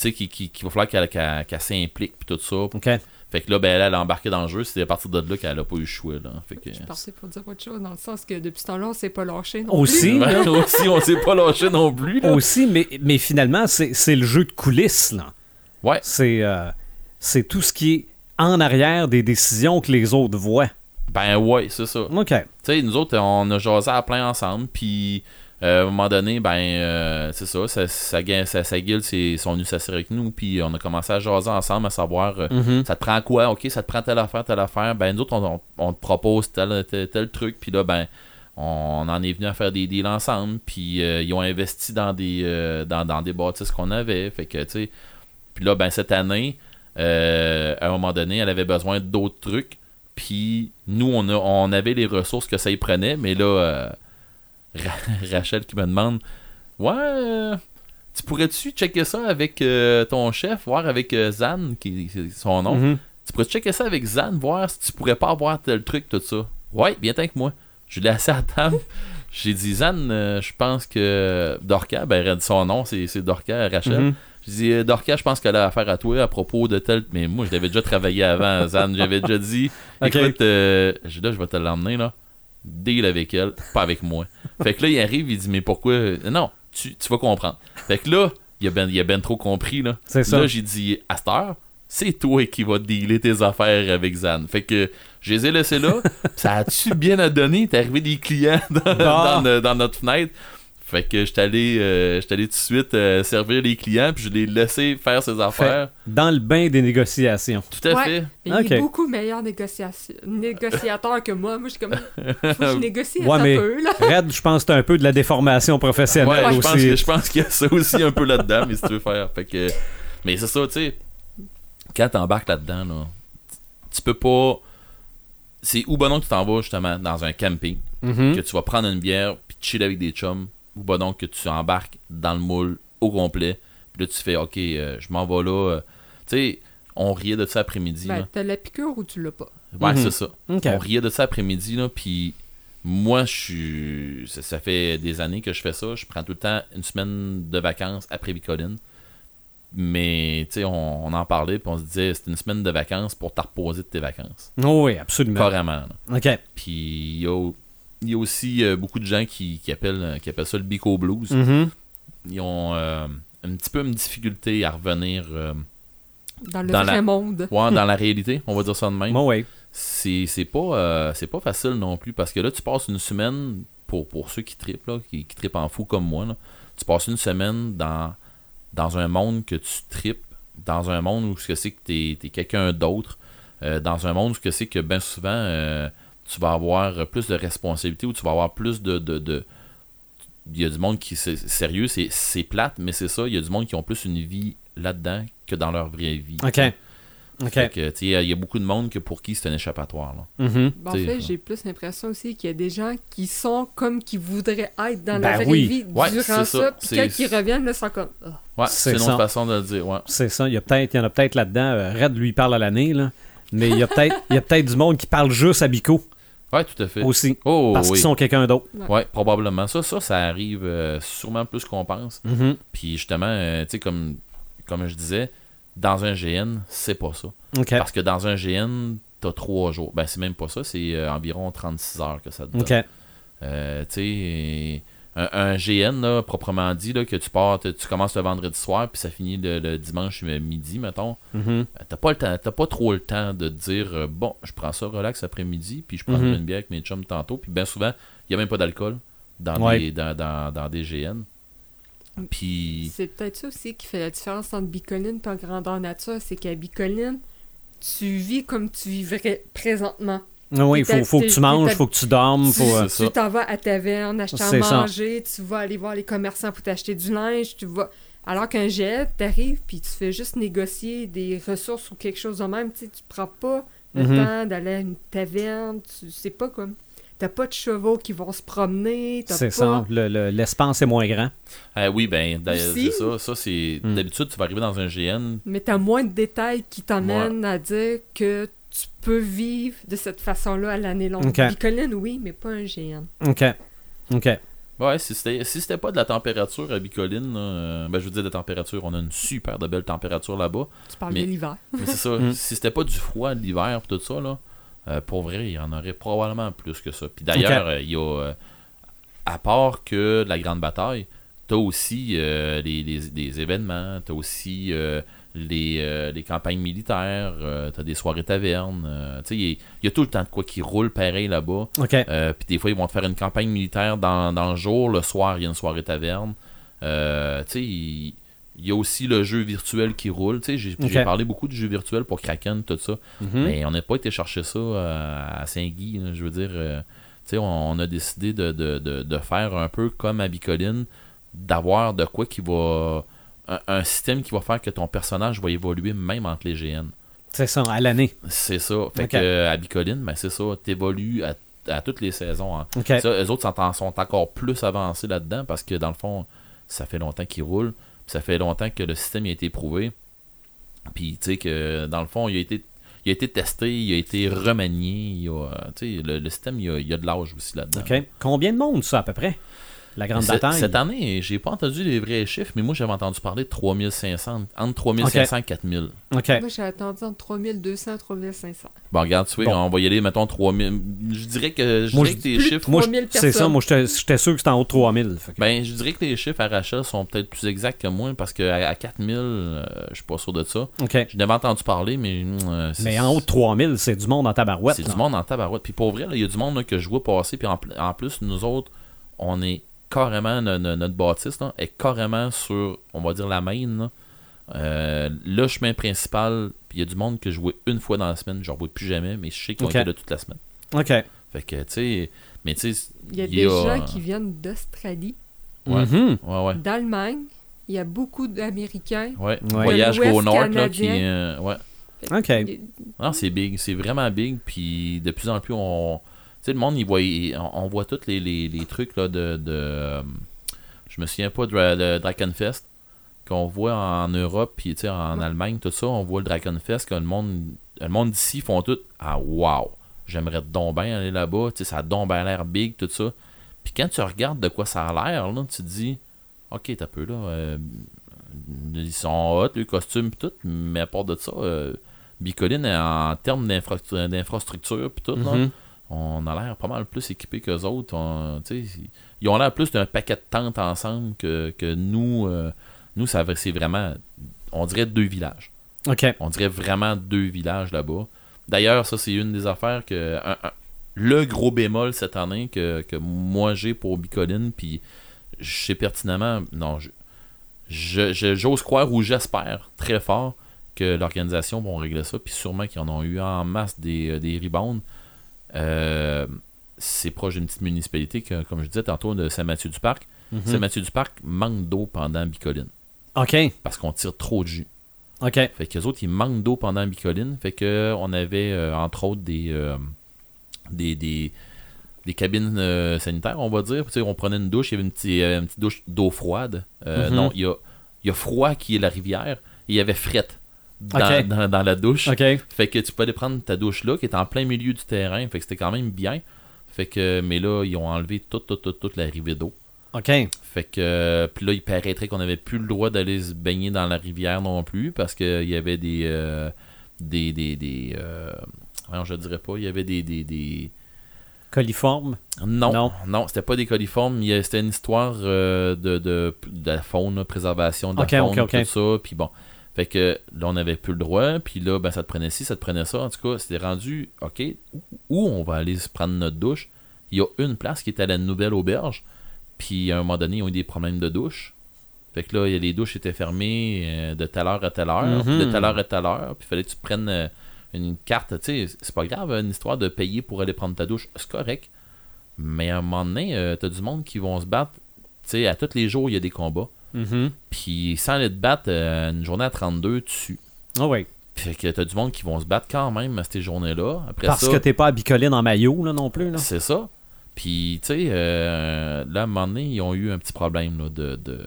Tu sais, qui, qui, qui va falloir qu'elle qu'elle- qu'elle s'implique, puis tout ça. OK. Fait que là, ben, elle, elle a embarqué dans le jeu. C'est à partir de là qu'elle a pas eu le choix. Là. Fait que, Je partais pour dire autre chose, dans le sens que depuis ce temps-là, on s'est pas lâché non Aussi, plus. Ouais, aussi, on s'est pas lâché non plus. Là. Aussi, mais, mais finalement, c'est c'est le jeu de coulisses, là. Ouais. C'est euh, c'est tout ce qui est en arrière des décisions que les autres voient. Ben ouais, c'est ça. OK. Tu sais, nous autres, on a jasé à plein ensemble, puis à un moment donné, ben, euh, c'est ça, sa, sa, guilde c'est- sont venus s'asseoir avec nous, puis on a commencé à jaser ensemble, à savoir, euh, Mhm. ça te prend quoi, ok, ça te prend telle affaire, telle affaire, ben, nous autres, on, te propose tel, tel, truc, puis là, ben, on en est venu à faire des deals ensemble, puis euh, ils ont investi dans des, euh, dans, dans des bâtisses qu'on avait, fait que, tu sais, puis là, ben, cette année, euh, à un moment donné, elle avait besoin d'autres trucs, puis nous, on, a, on avait les ressources que ça y prenait, mais là, euh, Ra- Rachel qui me demande Ouais, tu pourrais-tu checker ça avec euh, ton chef, voir avec euh, Zan, qui est son nom? Mhm. Tu pourrais checker ça avec Zan, voir si tu pourrais pas avoir tel truc, tout ça? Ouais, bien tant que moi. Je l'ai assis à table. J'ai dit Zan, euh, je pense que Dorca, ben elle dit son nom, c'est Dorca, Rachel. Mhm. Je dis, euh, Dorca, je pense qu'elle a affaire à toi à propos de tel. Mais moi, je l'avais déjà travaillé avant, Zan. J'avais déjà dit, écoute, euh, je- là, je vais te l'emmener, là. Deal avec elle, pas avec moi. Fait que là, il arrive, il dit, mais pourquoi? Non, tu, tu vas comprendre. Fait que là, il a ben, il a ben trop compris, là. C'est ça. Là, j'ai dit, à cette heure, c'est toi qui vas dealer tes affaires avec Zan. Fait que je les ai laissés là. ça a-tu bien à donner? T'es arrivé des clients dans, Ah. dans dans notre fenêtre. Fait que j'étais allé, euh, j'étais allé tout de suite euh, servir les clients, puis je les laissé faire ses affaires. Dans le bain des négociations. Tout à Ouais. fait. Il est beaucoup meilleur négociateur que moi. Moi, je suis comme. Faut que je négocie Ouais, un mais- peu, là. Red, je pense que c'est un peu de la déformation professionnelle Ouais, je pense, aussi. que, je pense qu'il y a ça aussi un peu là-dedans, mais si tu veux faire. Fait que, mais c'est ça, tu sais. Quand t'embarques là-dedans, là, tu peux pas. C'est ou bon non que tu t'en vas justement dans un camping, Mhm. que tu vas prendre une bière puis chill avec des chums, Ou bah donc que tu embarques dans le moule au complet. Puis là, tu fais, OK, euh, je m'en vais là. euh. tu sais, on riait de ça après-midi. Ben, t'as la piqûre ou tu l'as pas? Ouais, Mhm. c'est ça. On riait de ça après-midi, là, puis moi, je suis... Ça, ça fait des années que je fais ça. Je prends tout le temps une semaine de vacances après Bicoline. Mais, tu sais, on, on en parlait, puis on se disait, c'est une semaine de vacances pour te reposer de tes vacances. Oh, oui, absolument. Carrément. là. OK. Puis, il y a, il y a aussi euh, beaucoup de gens qui, qui appellent, qui appellent ça le Bico Blues. Mhm. Ils ont euh, un petit peu une difficulté à revenir euh, Dans le Dans vrai la- monde. ouais, dans la réalité, on va dire ça de même. Bon, oui. c'est c'est pas euh, c'est pas facile non plus parce que là tu passes une semaine pour, pour ceux qui trippent là, qui, qui trippent en fou comme moi là, tu passes une semaine dans dans un monde que tu tripes dans un monde où ce que c'est que t'es es, quelqu'un d'autre euh, dans un monde où ce que c'est que bien souvent euh, tu vas avoir plus de responsabilités ou tu vas avoir plus de, de, de- il y a du monde qui c'est sérieux c'est c'est plate mais c'est ça il y a du monde qui ont plus une vie là-dedans que dans leur vraie vie OK. OK. Fait que, tu sais, il y a beaucoup de monde que pour qui c'est un échappatoire là. Mhm. Ben, en T'sais, fait, j'ai plus l'impression aussi qu'il y a des gens qui sont comme qui voudraient être dans Ben la vraie oui. vie Ouais, durant c'est ça. ça. Puis C'est- quand ils reviennent, là, ils sont comme. Ah. Ouais, C'est c'est une autre façon de le dire. Ouais. C'est ça. Il y, a peut-être, il y en a peut-être là-dedans. euh, Red lui parle à l'année, là. Mais il y a peut-être il y a peut-être du monde qui parle juste à Bico ouais, tout à fait. aussi. Oh, parce oui. qu'ils sont quelqu'un d'autre. Ouais, probablement. Ça, ça, ça arrive euh, sûrement plus qu'on pense. Mhm. Puis justement, euh, tu sais, comme, comme je disais, dans un GN, c'est pas ça. Parce que dans un GN, t'as trois jours. Ben, c'est même pas ça, c'est euh, environ 36 heures que ça te donne. Euh, tu sais, un, un GN, là, proprement dit, là, que tu pars, tu commences le vendredi soir, puis ça finit le, le dimanche midi, mettons. Mhm. Euh, T'as pas le temps, t'as pas trop le temps de te dire euh, bon, je prends ça relax après-midi, puis je prends Mhm. une bière avec mes chums tantôt, puis bien souvent, il y a même pas d'alcool dans, Ouais. des, dans, dans, dans des GN. Puis C'est peut-être ça aussi qui fait la différence entre Bicoline et en grandeur nature. C'est qu'à Bicoline, tu vis comme tu vivrais présentement. Ah oui, il faut, faut que tu manges, t'es- faut que tu dormes. Tu Faut, euh, tu ça. t'en vas à taverne, acheter à C'est ça. manger, tu vas aller voir les commerçants pour t'acheter du linge, tu vas... Alors qu'un jet, t'arrives puis tu fais juste négocier des ressources ou quelque chose de même, tu tu prends pas le Mhm. temps d'aller à une taverne, tu sais pas comme... T'as pas de chevaux qui vont se promener, t'as c'est pas... ça. Le- le- L'espace est moins grand. ah oui, ben c'est ça. Ça, c'est. Hmm. D'habitude, tu vas arriver dans un GN. Mais t'as moins de détails qui t'emmènent à dire que tu peux vivre de cette façon-là à l'année longue. Ok. Bicoline, oui, mais pas un GN. OK. OK. Ouais, si c'était si c'était pas de la température à Bicoline, là, euh, ben je veux dire de température, on a une super de belle température là-bas. Tu parles Mais- de l'hiver. Mais c'est ça, Mm. si c'était pas du froid de l'hiver tout ça, là, euh, pour vrai, il y en aurait probablement plus que ça. Puis d'ailleurs, euh, il y a, euh, à part que la grande bataille, t'as aussi euh, les, les- les événements, t'as aussi euh, les, euh, les campagnes militaires, euh, t'as des soirées tavernes, euh, tu sais, il y, a- il y a tout le temps de quoi qui roule pareil là-bas. Puis des fois, ils vont te faire une campagne militaire dans, dans le jour. Le soir, il y a une soirée taverne. Tu sais, il, y a aussi le jeu virtuel qui roule. Tu sais, j'ai parlé beaucoup du jeu virtuel pour Kraken, tout ça. Mhm. Mais on n'a pas été chercher ça à Saint-Guy. Je veux dire, tu sais, on, on a décidé de, de- de- de faire un peu comme à Bicoline, d'avoir de quoi qui va. Un, un système qui va faire que ton personnage va évoluer même entre les GN. C'est ça, à l'année. C'est ça. Fait que euh, à Bicoline, ben, c'est ça. T'évolues à, à toutes les saisons. hein. OK. Ça, eux autres sont, sont encore plus avancés là-dedans parce que dans le fond, ça fait longtemps qu'ils roulent. Ça fait longtemps que le système a été éprouvé. Puis tu sais que dans le fond, il a été, il a été testé, il a été remanié. il a, tu sais, le, le système, il y a, il y a de l'âge aussi là-dedans. OK. Combien de monde, ça, à peu près? La grande Cette- bataille? Cette année, j'ai pas entendu les vrais chiffres, mais moi j'avais entendu parler de 3500, entre 3500 et 4000. OK. Moi, j'ai attendu entre 3200 et 3500. Bon, regarde, tu vois, Bon. on va y aller, mettons 3000. Je dirais que, je Moi, dirais je que tes Plus chiffres. de Moi, je- 3000 c'est ça. Moi, j'étais sûr que c'était en haut de 3000. Fait que- Ben, je dirais que les chiffres à Rachel sont peut-être plus exacts que moi parce qu'à à 4000, euh, je suis pas sûr de ça. Je n'avais entendu parler, mais. euh, Mais en haut de 3000, c'est du monde en tabarouette. C'est du monde en tabarouette. Puis pour vrai, il y a du monde là, que je vois passer. Puis en plus, nous autres, on est carrément, no- no- notre bâtisse là, est carrément sur, on va dire, la main. Là. Euh, le chemin principal, puis il y a du monde que je vois une fois dans la semaine. Je ne revois plus jamais, mais je sais qu'ils ont Ok. été là toute la semaine. OK. Fait que, tu sais. Mais tu sais. Il y a il des y a- gens qui viennent d'Australie, Ouais. Mhm. Ouais, ouais. d'Allemagne. Il y a beaucoup d'Américains. Ouais, Ouais. voyage au nord là, qui canadien. euh, ouais. OK. Non, c'est big, c'est vraiment big, puis de plus en plus, on... Tu sais, le monde, il voit, il- on, on voit tous les, les, les trucs là, de... de euh, Je me souviens pas de, Dra- de Drakenfest qu'on voit en Europe puis en. Allemagne tout ça, on voit le Drakenfest que le monde le monde d'ici font tout ah wow, j'aimerais donc bien aller là-bas, tu sais ça a donc bien l'air big tout ça. Puis quand tu regardes de quoi ça a l'air là, tu te dis OK, t'as peu là euh, ils sont hot les costumes pis tout, mais à part de ça euh, Bicoline en termes d'infra- d'infrastructure puis tout là, Mhm. On a l'air pas mal plus équipés qu'eux autres. On- ils ont l'air plus d'un paquet de tentes ensemble que, que nous. euh, nous, ça, c'est vraiment, on dirait deux villages. OK. On dirait vraiment deux villages là-bas. D'ailleurs, ça, c'est une des affaires que. un- un- le gros bémol cette année que, que moi j'ai pour Bicoline, puis je sais pertinemment. Non, je- je- je- j'ose croire ou j'espère très fort que l'organisation vont régler ça, puis sûrement qu'ils en ont eu en masse des, euh, des rebounds. Euh, c'est proche d'une petite municipalité, que, comme je disais tantôt, de Saint-Mathieu-du-Parc. Mhm. Saint-Mathieu-du-Parc manque d'eau pendant Bicoline, OK. parce qu'on tire trop de jus. OK. Fait que les autres, ils manquent d'eau pendant Bicoline. Fait que on avait, euh, entre autres, des, euh, des, des, des cabines euh, sanitaires, on va dire. On prenait une douche, il y avait une, petite- une petite douche d'eau froide. Mhm. Non, il y a, y a froid qui est la rivière, et il y avait frette dans, Ok. dans, dans la douche. Fait que tu peux aller prendre ta douche là, qui est en plein milieu du terrain. Fait que c'était quand même bien. Fait que, mais là, ils ont enlevé toute, toute, toute, toute la rivée d'eau. OK. Fait que, euh, puis là, il paraîtrait qu'on n'avait plus le droit d'aller se baigner dans la rivière non plus parce qu'il y avait des. euh, des. des. des euh, voyons, je dirais pas, il y avait des. des, des- Coliforme. Non, Non. non, c'était pas des coliformes, c'était une histoire euh, de, de, de la faune, préservation de la faune, ok, ok. tout ça, puis bon. Fait que là, on n'avait plus le droit, puis là, ben, ça te prenait ci, ça te prenait ça. En tout cas, c'était rendu, OK, où, on va aller se prendre notre douche? Il y a une place qui est à la nouvelle auberge, puis à un moment donné, ils ont eu des problèmes de douche. Fait que là, il y a- les douches étaient fermées euh, de telle heure à telle heure, Mhm. de telle heure à telle heure, puis il fallait que tu prennes euh, une carte. Tu sais, c'est pas grave, une histoire de payer pour aller prendre ta douche, c'est correct. Mais à un moment donné, euh, t'as du monde qui vont se battre. Tu sais, à tous les jours, il y a des combats. Mhm. Puis sans aller te battre euh, une journée à 32, tu. Ah oui. Fait que t'as du monde qui vont se battre quand même à ces journées-là. Parce ça, que t'es pas à bicoline en maillot, là, non plus, c'est ça. Puis, tu sais, euh, là, à un moment donné, ils ont eu un petit problème là, de, de,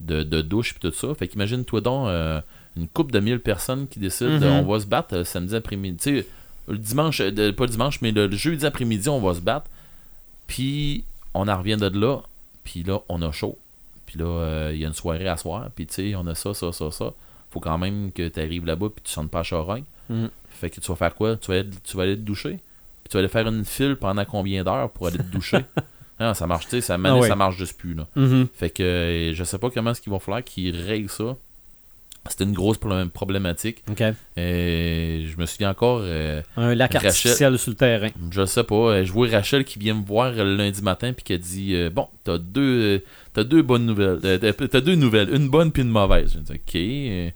de, de douche et tout ça. Fait qu'imagine-toi donc euh, une couple de mille personnes qui décident de, Mhm. on va se battre euh, samedi après-midi. Tu sais, le dimanche, pas le dimanche, mais le, le jeudi après-midi, on va se battre. Puis, on en revient de là. Puis là, on a chaud. Puis là, euh, il y a une soirée à soir. Puis, tu sais, on a ça, ça, ça, ça. Faut quand même que tu arrives là-bas puis tu sonnes pas à charogne. Mhm. Fait que tu vas faire quoi? Tu vas aller, tu vas aller te doucher? Puis tu vas aller faire une file pendant combien d'heures pour aller te doucher? non, ça marche, tu sais, ça, Ah ouais. ça marche juste plus, là. Mhm. Fait que euh, je sais pas comment est-ce qu'ils vont falloir qu'ils règlent ça. C'était une grosse problé- problématique. Et je me souviens encore, euh, Un lac Rachel- artificiel sur le terrain. je sais pas, euh, je vois Rachel qui vient me voir le lundi matin puis qui a dit euh, Bon, t'as deux, euh, t'as deux bonnes nouvelles. Euh, t'as- deux nouvelles, une bonne puis une mauvaise. Je dis Ok. euh,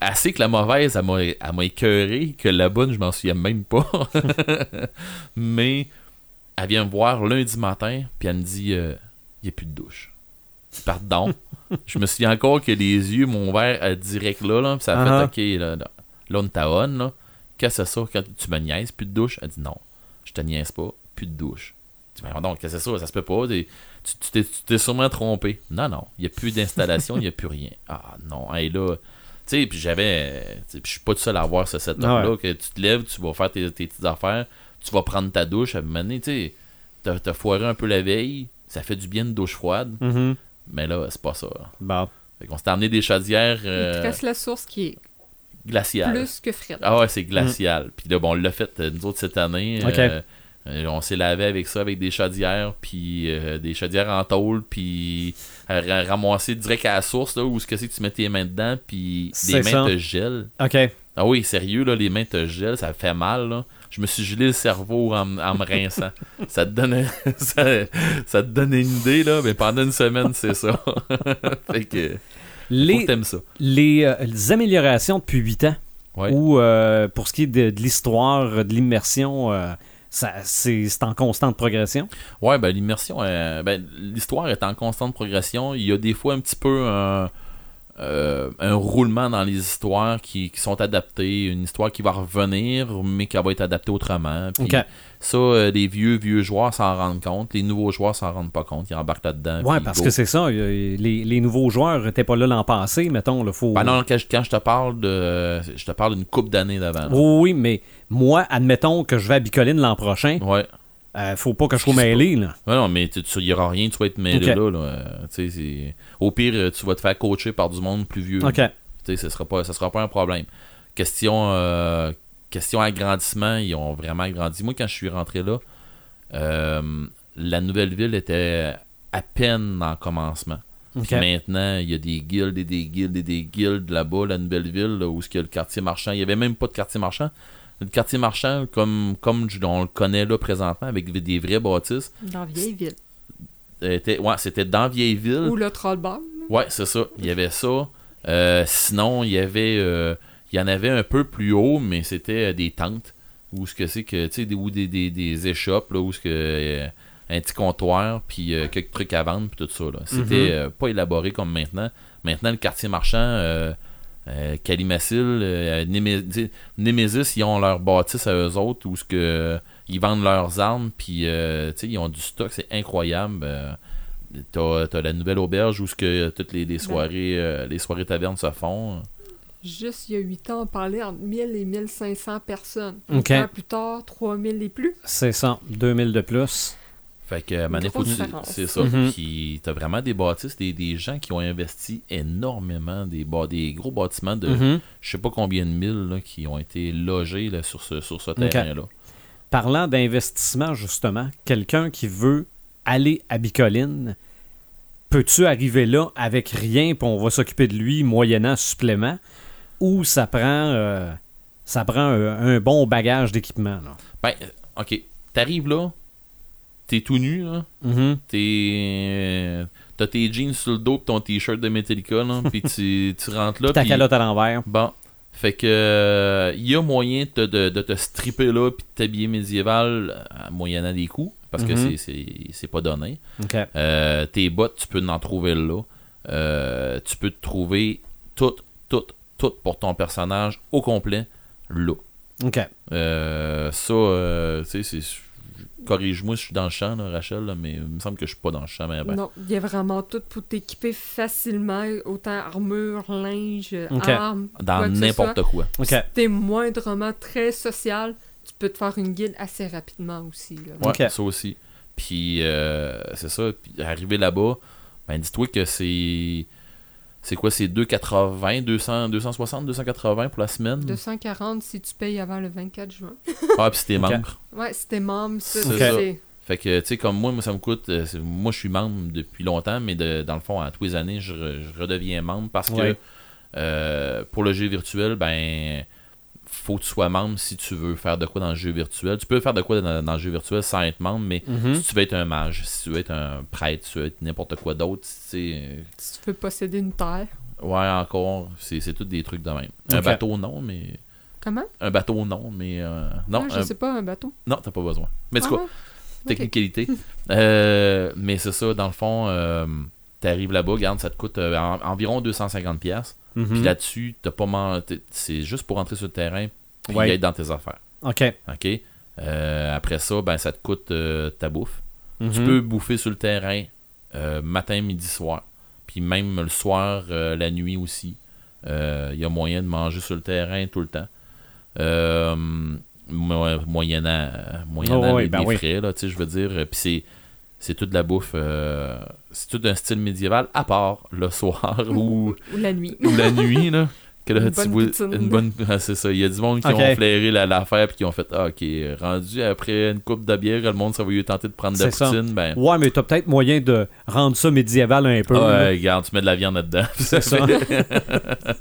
Assez que la mauvaise, elle m'a, écœuré, que la bonne, je m'en souviens même pas. Mais elle vient me voir lundi matin, puis elle me dit Il n'y a plus de douche. Pardon. je me souviens encore que les yeux m'ont ouvert direct là, là puis ça a fait Ok, là, là, là, on t'a on, là. Qu'est-ce que c'est ça? Quand tu me niaises Plus de douche? Elle dit Non, je te niaise pas, plus de douche. Je dis, Mais donc, qu'est-ce que c'est ça? Ça se peut pas. Tu tu t'es tu sûrement trompé. Non, non, il n'y a plus d'installation, il n'y a plus rien. Ah non, et là. Tu sais, puis j'avais. tu Je suis pas tout seul à avoir ce setup-là. Ah ouais. Que tu te lèves, tu vas faire tes, tes petites affaires, tu vas prendre ta douche. À un moment donné, tu sais, t'as foiré un peu la veille, ça fait du bien de douche froide, Mhm. Mais là, c'est pas ça. Bon. Fait qu'on s'est amené des chaudières Il euh, te reste la source qui est glaciales. plus que frette. Ah ouais, c'est glacial. Puis là, bon, on l'a fait, euh, nous autres, cette année. Ok. Euh, euh, on s'est lavé avec ça, avec des chaudières, puis euh, des chaudières en tôle, puis ra- ramasser direct à la source, là, où ce que c'est que tu mets tes mains dedans, puis les mains ça. te gèlent. OK. Ah oui, sérieux, là, les mains te gèlent, ça fait mal, là. Je me suis gelé le cerveau en, en me rinçant. ça te donne ça, ça te donne une idée, là, mais pendant une semaine, c'est ça. fait que, Les, ça. les, euh, les améliorations depuis 8 ans, Ouais. ou euh, pour ce qui est de, l'histoire, de l'immersion, euh, c'est en constante progression? Ouais, ben l'immersion, ben, l'histoire est en constante progression. Il y a des fois un petit peu un, euh, un roulement dans les histoires qui, qui sont adaptées, une histoire qui va revenir, mais qui va être adaptée autrement. Puis ça, euh, les vieux, vieux joueurs s'en rendent compte, les nouveaux joueurs s'en rendent pas compte, ils embarquent là-dedans. Ouais, parce go. que c'est ça. Les, les nouveaux joueurs n'étaient pas là l'an passé, mettons. Là, faut... Ben non, quand je, quand je te parle de. Je te parle d'une coupe d'années d'avant. oui, mais moi, admettons que je vais à Bicoline l'an prochain, Ouais. Euh, faut pas que je sois mêlé. Là. Ouais, non, mais il y aura rien, tu vas être mêlé là. là. Au pire, euh, tu vas te faire coacher par du monde plus vieux. OK. Ce sera pas, sera pas un problème. Question, euh, question agrandissement, ils ont vraiment agrandi. Moi, quand je suis rentré là, euh, la nouvelle ville était à peine en commencement. Maintenant, il y a des guildes et des guildes et des guildes là-bas, la nouvelle ville, là, où il y a le quartier marchand. Il n'y avait même pas de quartier marchand. Le quartier marchand, comme, comme on le connaît là présentement, avec des vraies bâtisses, Dans Vieilleville. était, ouais, c'était dans Vieilleville. Ou le Trollball. Ouais, c'est ça. Il y avait ça. Euh, sinon, il y avait euh, il y en avait un peu plus haut, mais c'était euh, des tentes. Où ce que c'est que, tu sais, ou des, des, des échoppes, là, où ce que euh, un petit comptoir, puis quelques trucs à vendre, puis tout ça. là. C'était Mhm. euh, pas élaboré comme maintenant. Maintenant, le quartier marchand, euh, Calimacil, euh, Némésis, ils ont leur bâtisse à eux autres, où ce que euh, ils vendent leurs armes, puis euh, tu sais, ils ont du stock, c'est incroyable. euh, T'as t'as la nouvelle auberge où ce que toutes les, les soirées euh, les soirées tavernes se font. Juste il y a 8 ans, on parlait entre 1000 et 1500 personnes. OK. Un an plus tard, 3000 et plus. C'est ça. 2000 de plus. Fait que euh, c'est ça. Mhm. Puis t'as vraiment des bâtisses, des, des gens qui ont investi énormément, des, gros bâtiments de Mhm. je sais pas combien de mille là, qui ont été logés là, sur ce, sur ce terrain-là. Parlant d'investissement, justement, quelqu'un qui veut aller à Bicoline, peux-tu arriver là avec rien puis on va s'occuper de lui moyennant supplément? Ou ça prend euh, ça prend un, un bon bagage d'équipement là? Ben, euh, ok, t'arrives là, t'es tout nu, là, Mhm. t'es. euh, T'as tes jeans sur le dos pis ton t-shirt de Metallica, là, puis tu, tu rentres là. Ta calotte à l'envers. Bon. Fait que il y a moyen de, te- de, de te stripper là puis de t'habiller médiéval euh, moyennant des coups parce que Mhm. c'est- pas donné. OK. Euh, tes bottes, tu peux en trouver là. Euh, tu peux te trouver tout, tout, tout pour ton personnage au complet là. OK. Euh, ça, euh, tu sais, c'est. Corrige-moi si je suis dans le champ, là, Rachel, là, mais il me semble que je suis pas dans le champ. Mais ben. Non, il y a vraiment tout pour t'équiper facilement, autant armure, linge, armes. quoi Dans n'importe quoi. OK. Si t'es moindrement très social, tu peux te faire une guilde assez rapidement aussi. Là. Ouais, ça aussi. Puis, euh, c'est ça. Puis, arrivé là-bas, ben, dis-toi que c'est. C'est quoi, c'est 280, 200, 260, 280 pour la semaine? 240 si tu payes avant le 24 juin. Ah, puis si t'es membre. Ouais, si t'es membre, ça, c'est... Fait que, tu sais, comme moi, moi, ça me coûte. euh, moi, je suis membre depuis longtemps, mais de- dans le fond, à tous les années, je, re- je redeviens membre parce Ouais. que euh, pour le jeu virtuel, ben. Faut que tu sois membre si tu veux faire de quoi dans le jeu virtuel. Tu peux faire de quoi dans, dans le jeu virtuel sans être membre, mais Mhm. si tu veux être un mage, si tu veux être un prêtre, si tu veux être n'importe quoi d'autre, c'est. Si tu veux posséder une terre. Ouais, encore, c'est c'est tout des trucs de même. Un bateau, non, mais. Comment? Un bateau, non, mais. euh, non, Ah, je un- sais pas, un bateau. non, t'as pas besoin. Mais en Ah tout cas, ouais? Ok. technicalité. Euh, mais c'est ça, dans le fond, euh, t'arrives là-bas, regarde, ça te coûte euh, en- environ 250$. Pièces Mhm. Puis là-dessus, t'as pas man- C'est juste pour entrer sur le terrain, puis Ouais. être dans tes affaires. OK. OK? Euh, après ça, ben, ça te coûte euh, ta bouffe. Tu Mhm. peux bouffer sur le terrain euh, matin, midi, soir. Puis même le soir, la nuit aussi. Il y a moyen de manger sur le terrain tout le temps. Euh, mo- moyennant moyennant Oh, oui, les, ben les oui. frais, là, tu sais, je veux dire. Puis c'est, c'est toute la bouffe. C'est tout un style médiéval, à part le soir ou, Ou la nuit. ou la nuit, là. Que là, Une tu bonne vois- une bonne ah, c'est ça il y a du monde qui ont flairé la- l'affaire puis qui ont fait ah, ok rendu après une coupe de bière le monde ça va lui tenter de prendre de la poutine ben Ouais, mais t'as peut-être moyen de rendre ça médiéval un peu. Ouais, regarde, tu mets de la viande là-dedans. C'est ça.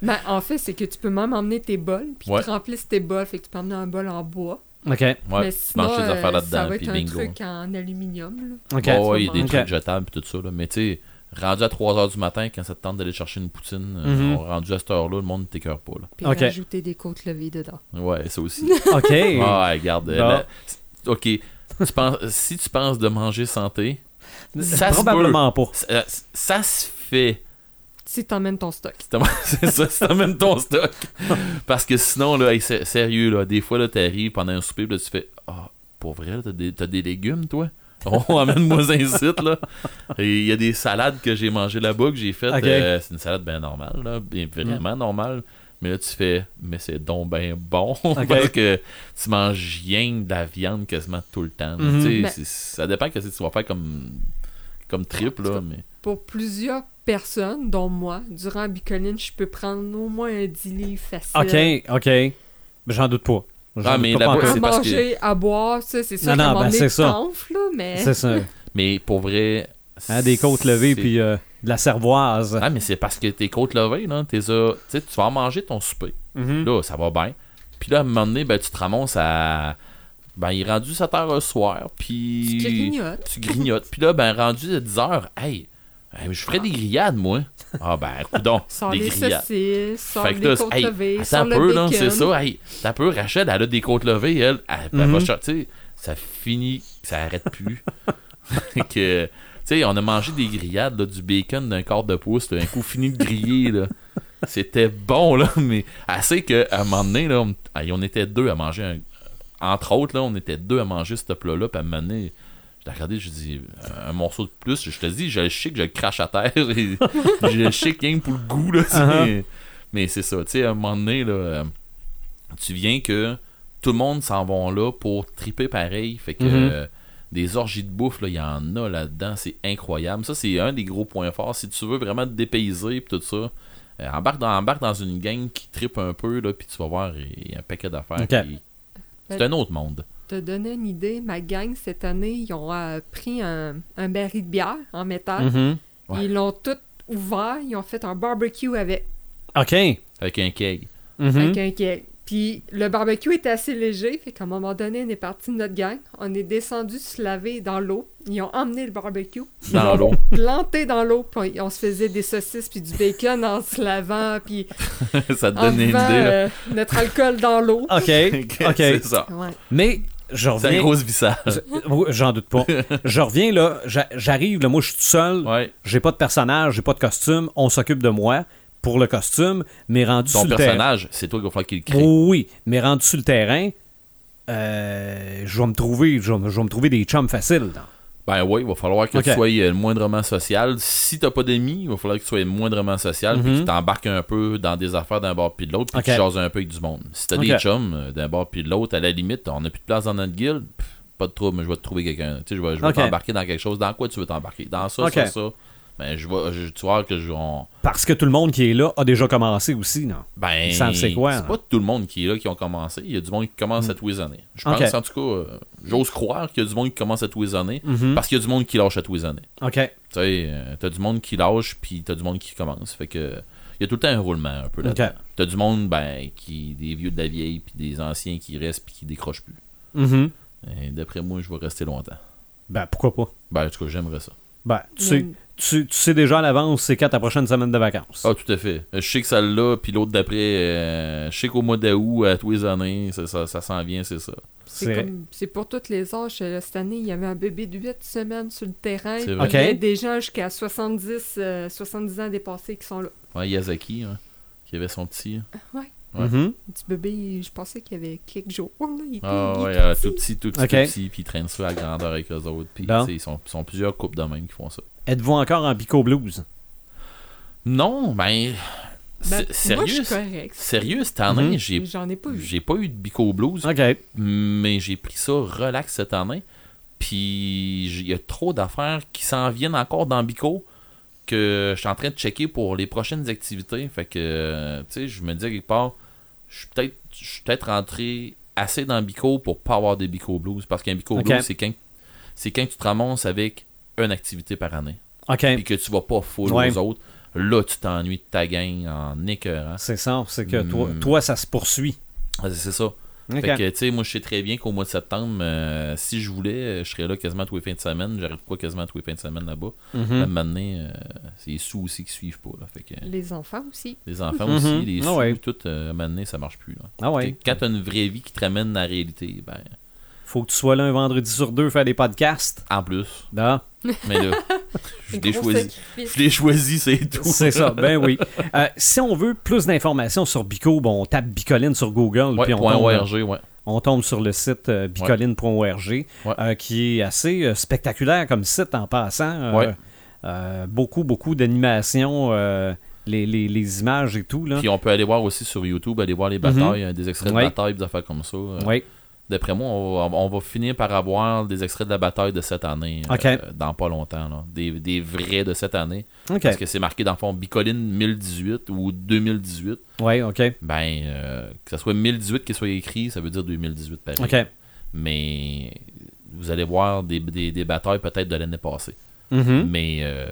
Mais en fait, c'est que tu peux même emmener tes bols, puis Ouais. tu remplissent tes bols, fait que tu peux emmener un bol en bois. OK. Ouais, mais tu sinon, manges tes affaires euh, ça là-dedans, va puis être un bingo. truc en aluminium. Là. OK. Ouais, ouais, il y a des Ok. trucs jetables et tout ça. Là. Mais tu sais, rendu à 3h du matin, quand ça te tente d'aller chercher une poutine, euh, Mhm. rendu à cette heure-là, le monde ne t'écœure pas. Là. Puis Ok. rajouter des côtes levées dedans. Ouais, ça aussi. OK. Ah, ouais, regarde. euh, Bon. la- Ok, tu penses, si tu penses de manger santé, ça se Probablement pas. ça, ça se fait Si t'emmènes ton stock. C'est ça, si t'emmènes ton stock. Parce que sinon, là, hey, sérieux, là, des fois, là, t'arrives pendant un souper, là, tu fais Ah, pour vrai, t'as des, t'as des légumes, toi? On amène-moi un site, là. Et il y a des salades que j'ai mangées là-bas, que j'ai faites. Euh, c'est une salade bien normale, là, bien vraiment normale. Mais là, tu fais, mais c'est donc bien bon. Parce que tu manges rien de la viande quasiment tout le temps. Mhm. Tu sais, ça dépend que tu vas faire comme, comme trip, là. Mais... Pour plusieurs personnes, dont moi, durant bicoline, je peux prendre au moins un 10 livres facile. OK, OK. Mais J'en doute pas. J'en Ah, doute mais c'est parce manger, à boire, ça, c'est sûr Non, qu'à non, moment ben, c'est tu ça. là, mais... C'est ça. mais pour vrai. Hein, des côtes levées puis euh, de la cervoise. Ah, mais c'est parce que tes côtes levées, là, t'es a- tu sais, tu vas en manger ton souper. Mhm. Là, ça va bien. Puis là, à un moment donné, ben, tu te ramasses à. Ben, il est rendu 7 heures le soir. Puis. Tu grignotes. Tu grignotes. Puis là, ben, rendu à 10 heures, hey, je ferais des grillades, moi. Ah, ben, coudon. Sors des les grillades. saucisses, sors Fait que les là, côtes hey, levées, attends un peu, là, c'est ça. Hey, t'as un peu, Rachel, elle a des côtes levées, elle. Elle, elle va cher- tu sais, ça finit, ça arrête plus. que, tu sais, on a mangé des grillades, là, du bacon d'un quart de pouce, là, un coup fini de griller, là. C'était bon, là, mais assez qu'à un moment donné, là, on, hey, on était deux à manger un. Entre autres, là, on était deux à manger ce plat-là, puis à un moment donné, je l'ai regardé, je dis un morceau de plus, je te dis, je le que je le crache à terre, et je le sais rien pour le goût, là. Uh-huh. Mais c'est ça, tu sais, à un moment donné, là, euh, tu viens que tout le monde s'en va là pour triper pareil. Fait que Mhm. euh, des orgies de bouffe, il y en a là-dedans, c'est incroyable. Ça, c'est un des gros points forts. Si tu veux vraiment te dépayser et tout ça, euh, embarque, dans, embarque dans une gang qui tripe un peu, là, puis tu vas voir, il y a un paquet d'affaires. Qui- C'est un autre monde. Te donner une idée, ma gang, cette année, ils ont euh, pris un, un baril de bière en métal. Mhm. Ouais. Ils l'ont tout ouvert. Ils ont fait un barbecue avec, OK. Avec un keg. Mhm. avec un keg. Puis le barbecue était assez léger, fait qu'à un moment donné, on est parti de notre gang. On est descendu se laver dans l'eau. Ils ont emmené le barbecue. Ils Dans l'eau. Planté dans l'eau, puis on se faisait des saucisses puis du bacon en se lavant, puis ça te donne une idée, là. euh, notre alcool dans l'eau. OK. OK. c'est ça. Ouais. Mais je C'est un gros oui, J'en doute pas. je reviens là, j'a- j'arrive, là, moi je suis tout seul, Ouais. j'ai pas de personnage, j'ai pas de costume, on s'occupe de moi pour le costume, mais rendu Ton sur le terrain. personnage, c'est toi qui va falloir qu'il le crée. Oui, mais rendu sur le terrain, euh, je vais me trouver, je vais, me- je vais me trouver des chums faciles. là. Ben oui, il va falloir que tu sois euh, moindrement social. Si t'as pas d'amis, il va falloir que tu sois moindrement social, puis Mhm. que tu t'embarques un peu dans des affaires d'un bord puis de l'autre, puis que Ok. tu jases un peu avec du monde. Si t'as Ok. des chums euh, d'un bord puis de l'autre, à la limite, on n'a plus de place dans notre guilde, pff, pas de trouble, mais je vais te trouver quelqu'un. Tu sais, je vais, je vais Ok. t'embarquer dans quelque chose. Dans quoi tu veux t'embarquer? Dans ça, ça, ça. Ben, je vais, je, tu vois que je. on- Parce que tout le monde qui est là a déjà commencé aussi, non? ben, c'est quoi, C'est hein? pas tout le monde qui est là qui ont commencé. Il y a du monde qui commence à tous les années. Je pense, en tout cas, euh, j'ose croire qu'il y a du monde qui commence à tous les années, Mhm. parce qu'il y a du monde qui lâche à tous les années. OK. Tu sais, euh, t'as du monde qui lâche, puis t'as du monde qui commence. Fait que il y a tout le temps un roulement un peu là Ok. T'as du monde, ben, qui des vieux de la vieille, puis des anciens qui restent, puis qui décrochent plus. Et D'après moi, je vais rester longtemps. Ben, pourquoi pas? Ben, en tout cas, j'aimerais ça. Ben, tu sais, tu, tu sais déjà à l'avance c'est quand ta prochaine semaine de vacances. Ah, tout à fait. Je sais que celle-là, puis l'autre d'après, euh, je sais qu'au mois d'août, à tous les années, ça, ça, ça s'en vient, c'est ça. C'est C'est- comme- c'est pour tous les âges. Euh, Cette année, il y avait un bébé de 8 semaines sur le terrain. Il y a Ok. des gens jusqu'à 70, euh, 70 ans dépassés qui sont là. Ouais, Yazaki, hein, qui avait son petit. Ouais. Ouais. Mhm. Un petit bébé, je pensais qu'il y avait quelques jours. Là. Il était, Ah il ouais, était euh, petit. tout petit, tout petit, tout puis ils traînent ça à grandeur avec eux autres. Puis, Bon. tu sais, ils sont, plusieurs couples de même qui font ça. Êtes-vous encore en Bico Blues? Non, ben. Ben, moi, sérieux? Sérieux, cette année, Mhm. j'ai Mais J'en ai pas eu. j'ai pas eu de Bico Blues, OK. mais j'ai pris ça relax cette année. Puis il y a trop d'affaires qui s'en viennent encore dans Bico que je suis en train de checker pour les prochaines activités. Fait que, tu sais, je me dis à quelque part, je suis peut-être rentré assez dans Bico pour pas avoir des Bico Blues. Parce qu'un Bico. Blues, c'est quand, c'est quand tu te ramasses avec une activité par année. OK. Puis que tu vas pas full Ouais. aux autres. Là, tu t'ennuies de ta gang en écœurant. C'est ça. C'est que toi, Hmm. toi, ça se poursuit. C'est ça. OK. Fait que, tu sais, moi, je sais très bien qu'au mois de septembre, euh, si je voulais, euh, je serais là quasiment tous les fins de semaine. J'arrête quoi quasiment tous les fins de semaine là-bas. Moment donné, euh, c'est les sous aussi qui suivent pas. Là. Fait que, Les enfants aussi. les enfants Mhm. aussi, les Ah sous, ouais. tout, euh, donné, ça marche plus. Là. Ah ouais. Quand t'as une vraie vie qui te ramène à la réalité, ben, Faut que tu sois là un vendredi sur deux faire des podcasts. en plus. Ah. Mais là, Je l'ai choisi. Je l'ai choisi, c'est tout. C'est ça, ben oui. Euh, si on veut plus d'informations sur Bico, bon, on tape Bicoline sur Google, Ouais, puis on tombe, ORG, ouais. on tombe sur le site euh, bicoline.org, Ouais. euh, qui est assez euh, spectaculaire comme site en passant. Euh, Ouais. euh, beaucoup, beaucoup d'animations, euh, les, les- les images et tout. Là. Puis on peut aller voir aussi sur YouTube, aller voir les batailles, euh, des extraits de batailles, des affaires comme ça. Euh, Oui, D'après moi, on va, on va finir par avoir des extraits de la bataille de cette année, euh, dans pas longtemps. là. Des, des vrais de cette année. Parce que c'est marqué dans le fond Bicoline 1018 ou 2018. Oui, OK. Ben, euh, que ce soit 1018 qui soit écrit, ça veut dire 2018 pareil. OK. Mais vous allez voir des, des, des batailles peut-être de l'année passée. Mhm. Mais euh,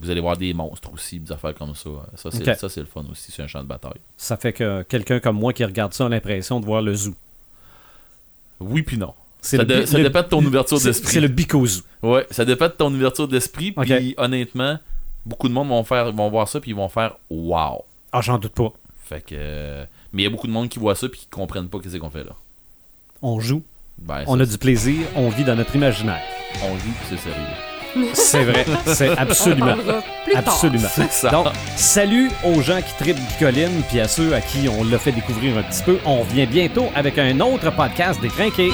vous allez voir des monstres aussi, des affaires comme ça. Ça, c'est Ok. ça, c'est le fun aussi, c'est un champ de bataille. Ça fait que quelqu'un comme moi qui regarde ça a l'impression de voir le zoo. Oui, puis non. Ça, de- dépend de ton ouverture d'esprit. C'est le Zoo. Ouais, ça dépend de ton ouverture d'esprit. Puis honnêtement, beaucoup de monde vont faire, vont voir ça puis ils vont faire wow. Ah, j'en doute pas. Fait que, euh, mais il y a beaucoup de monde qui voit ça puis qui comprennent pas qu'est-ce qu'on fait là. On joue, Ben, on ça, a du plaisir, on vit dans notre imaginaire. on joue puis c'est sérieux. C'est vrai, c'est absolument. Absolument. Donc, salut aux gens qui tripent Bicoline, puis à ceux à qui on l'a fait découvrir un petit peu. On revient bientôt avec un autre podcast décrinqué.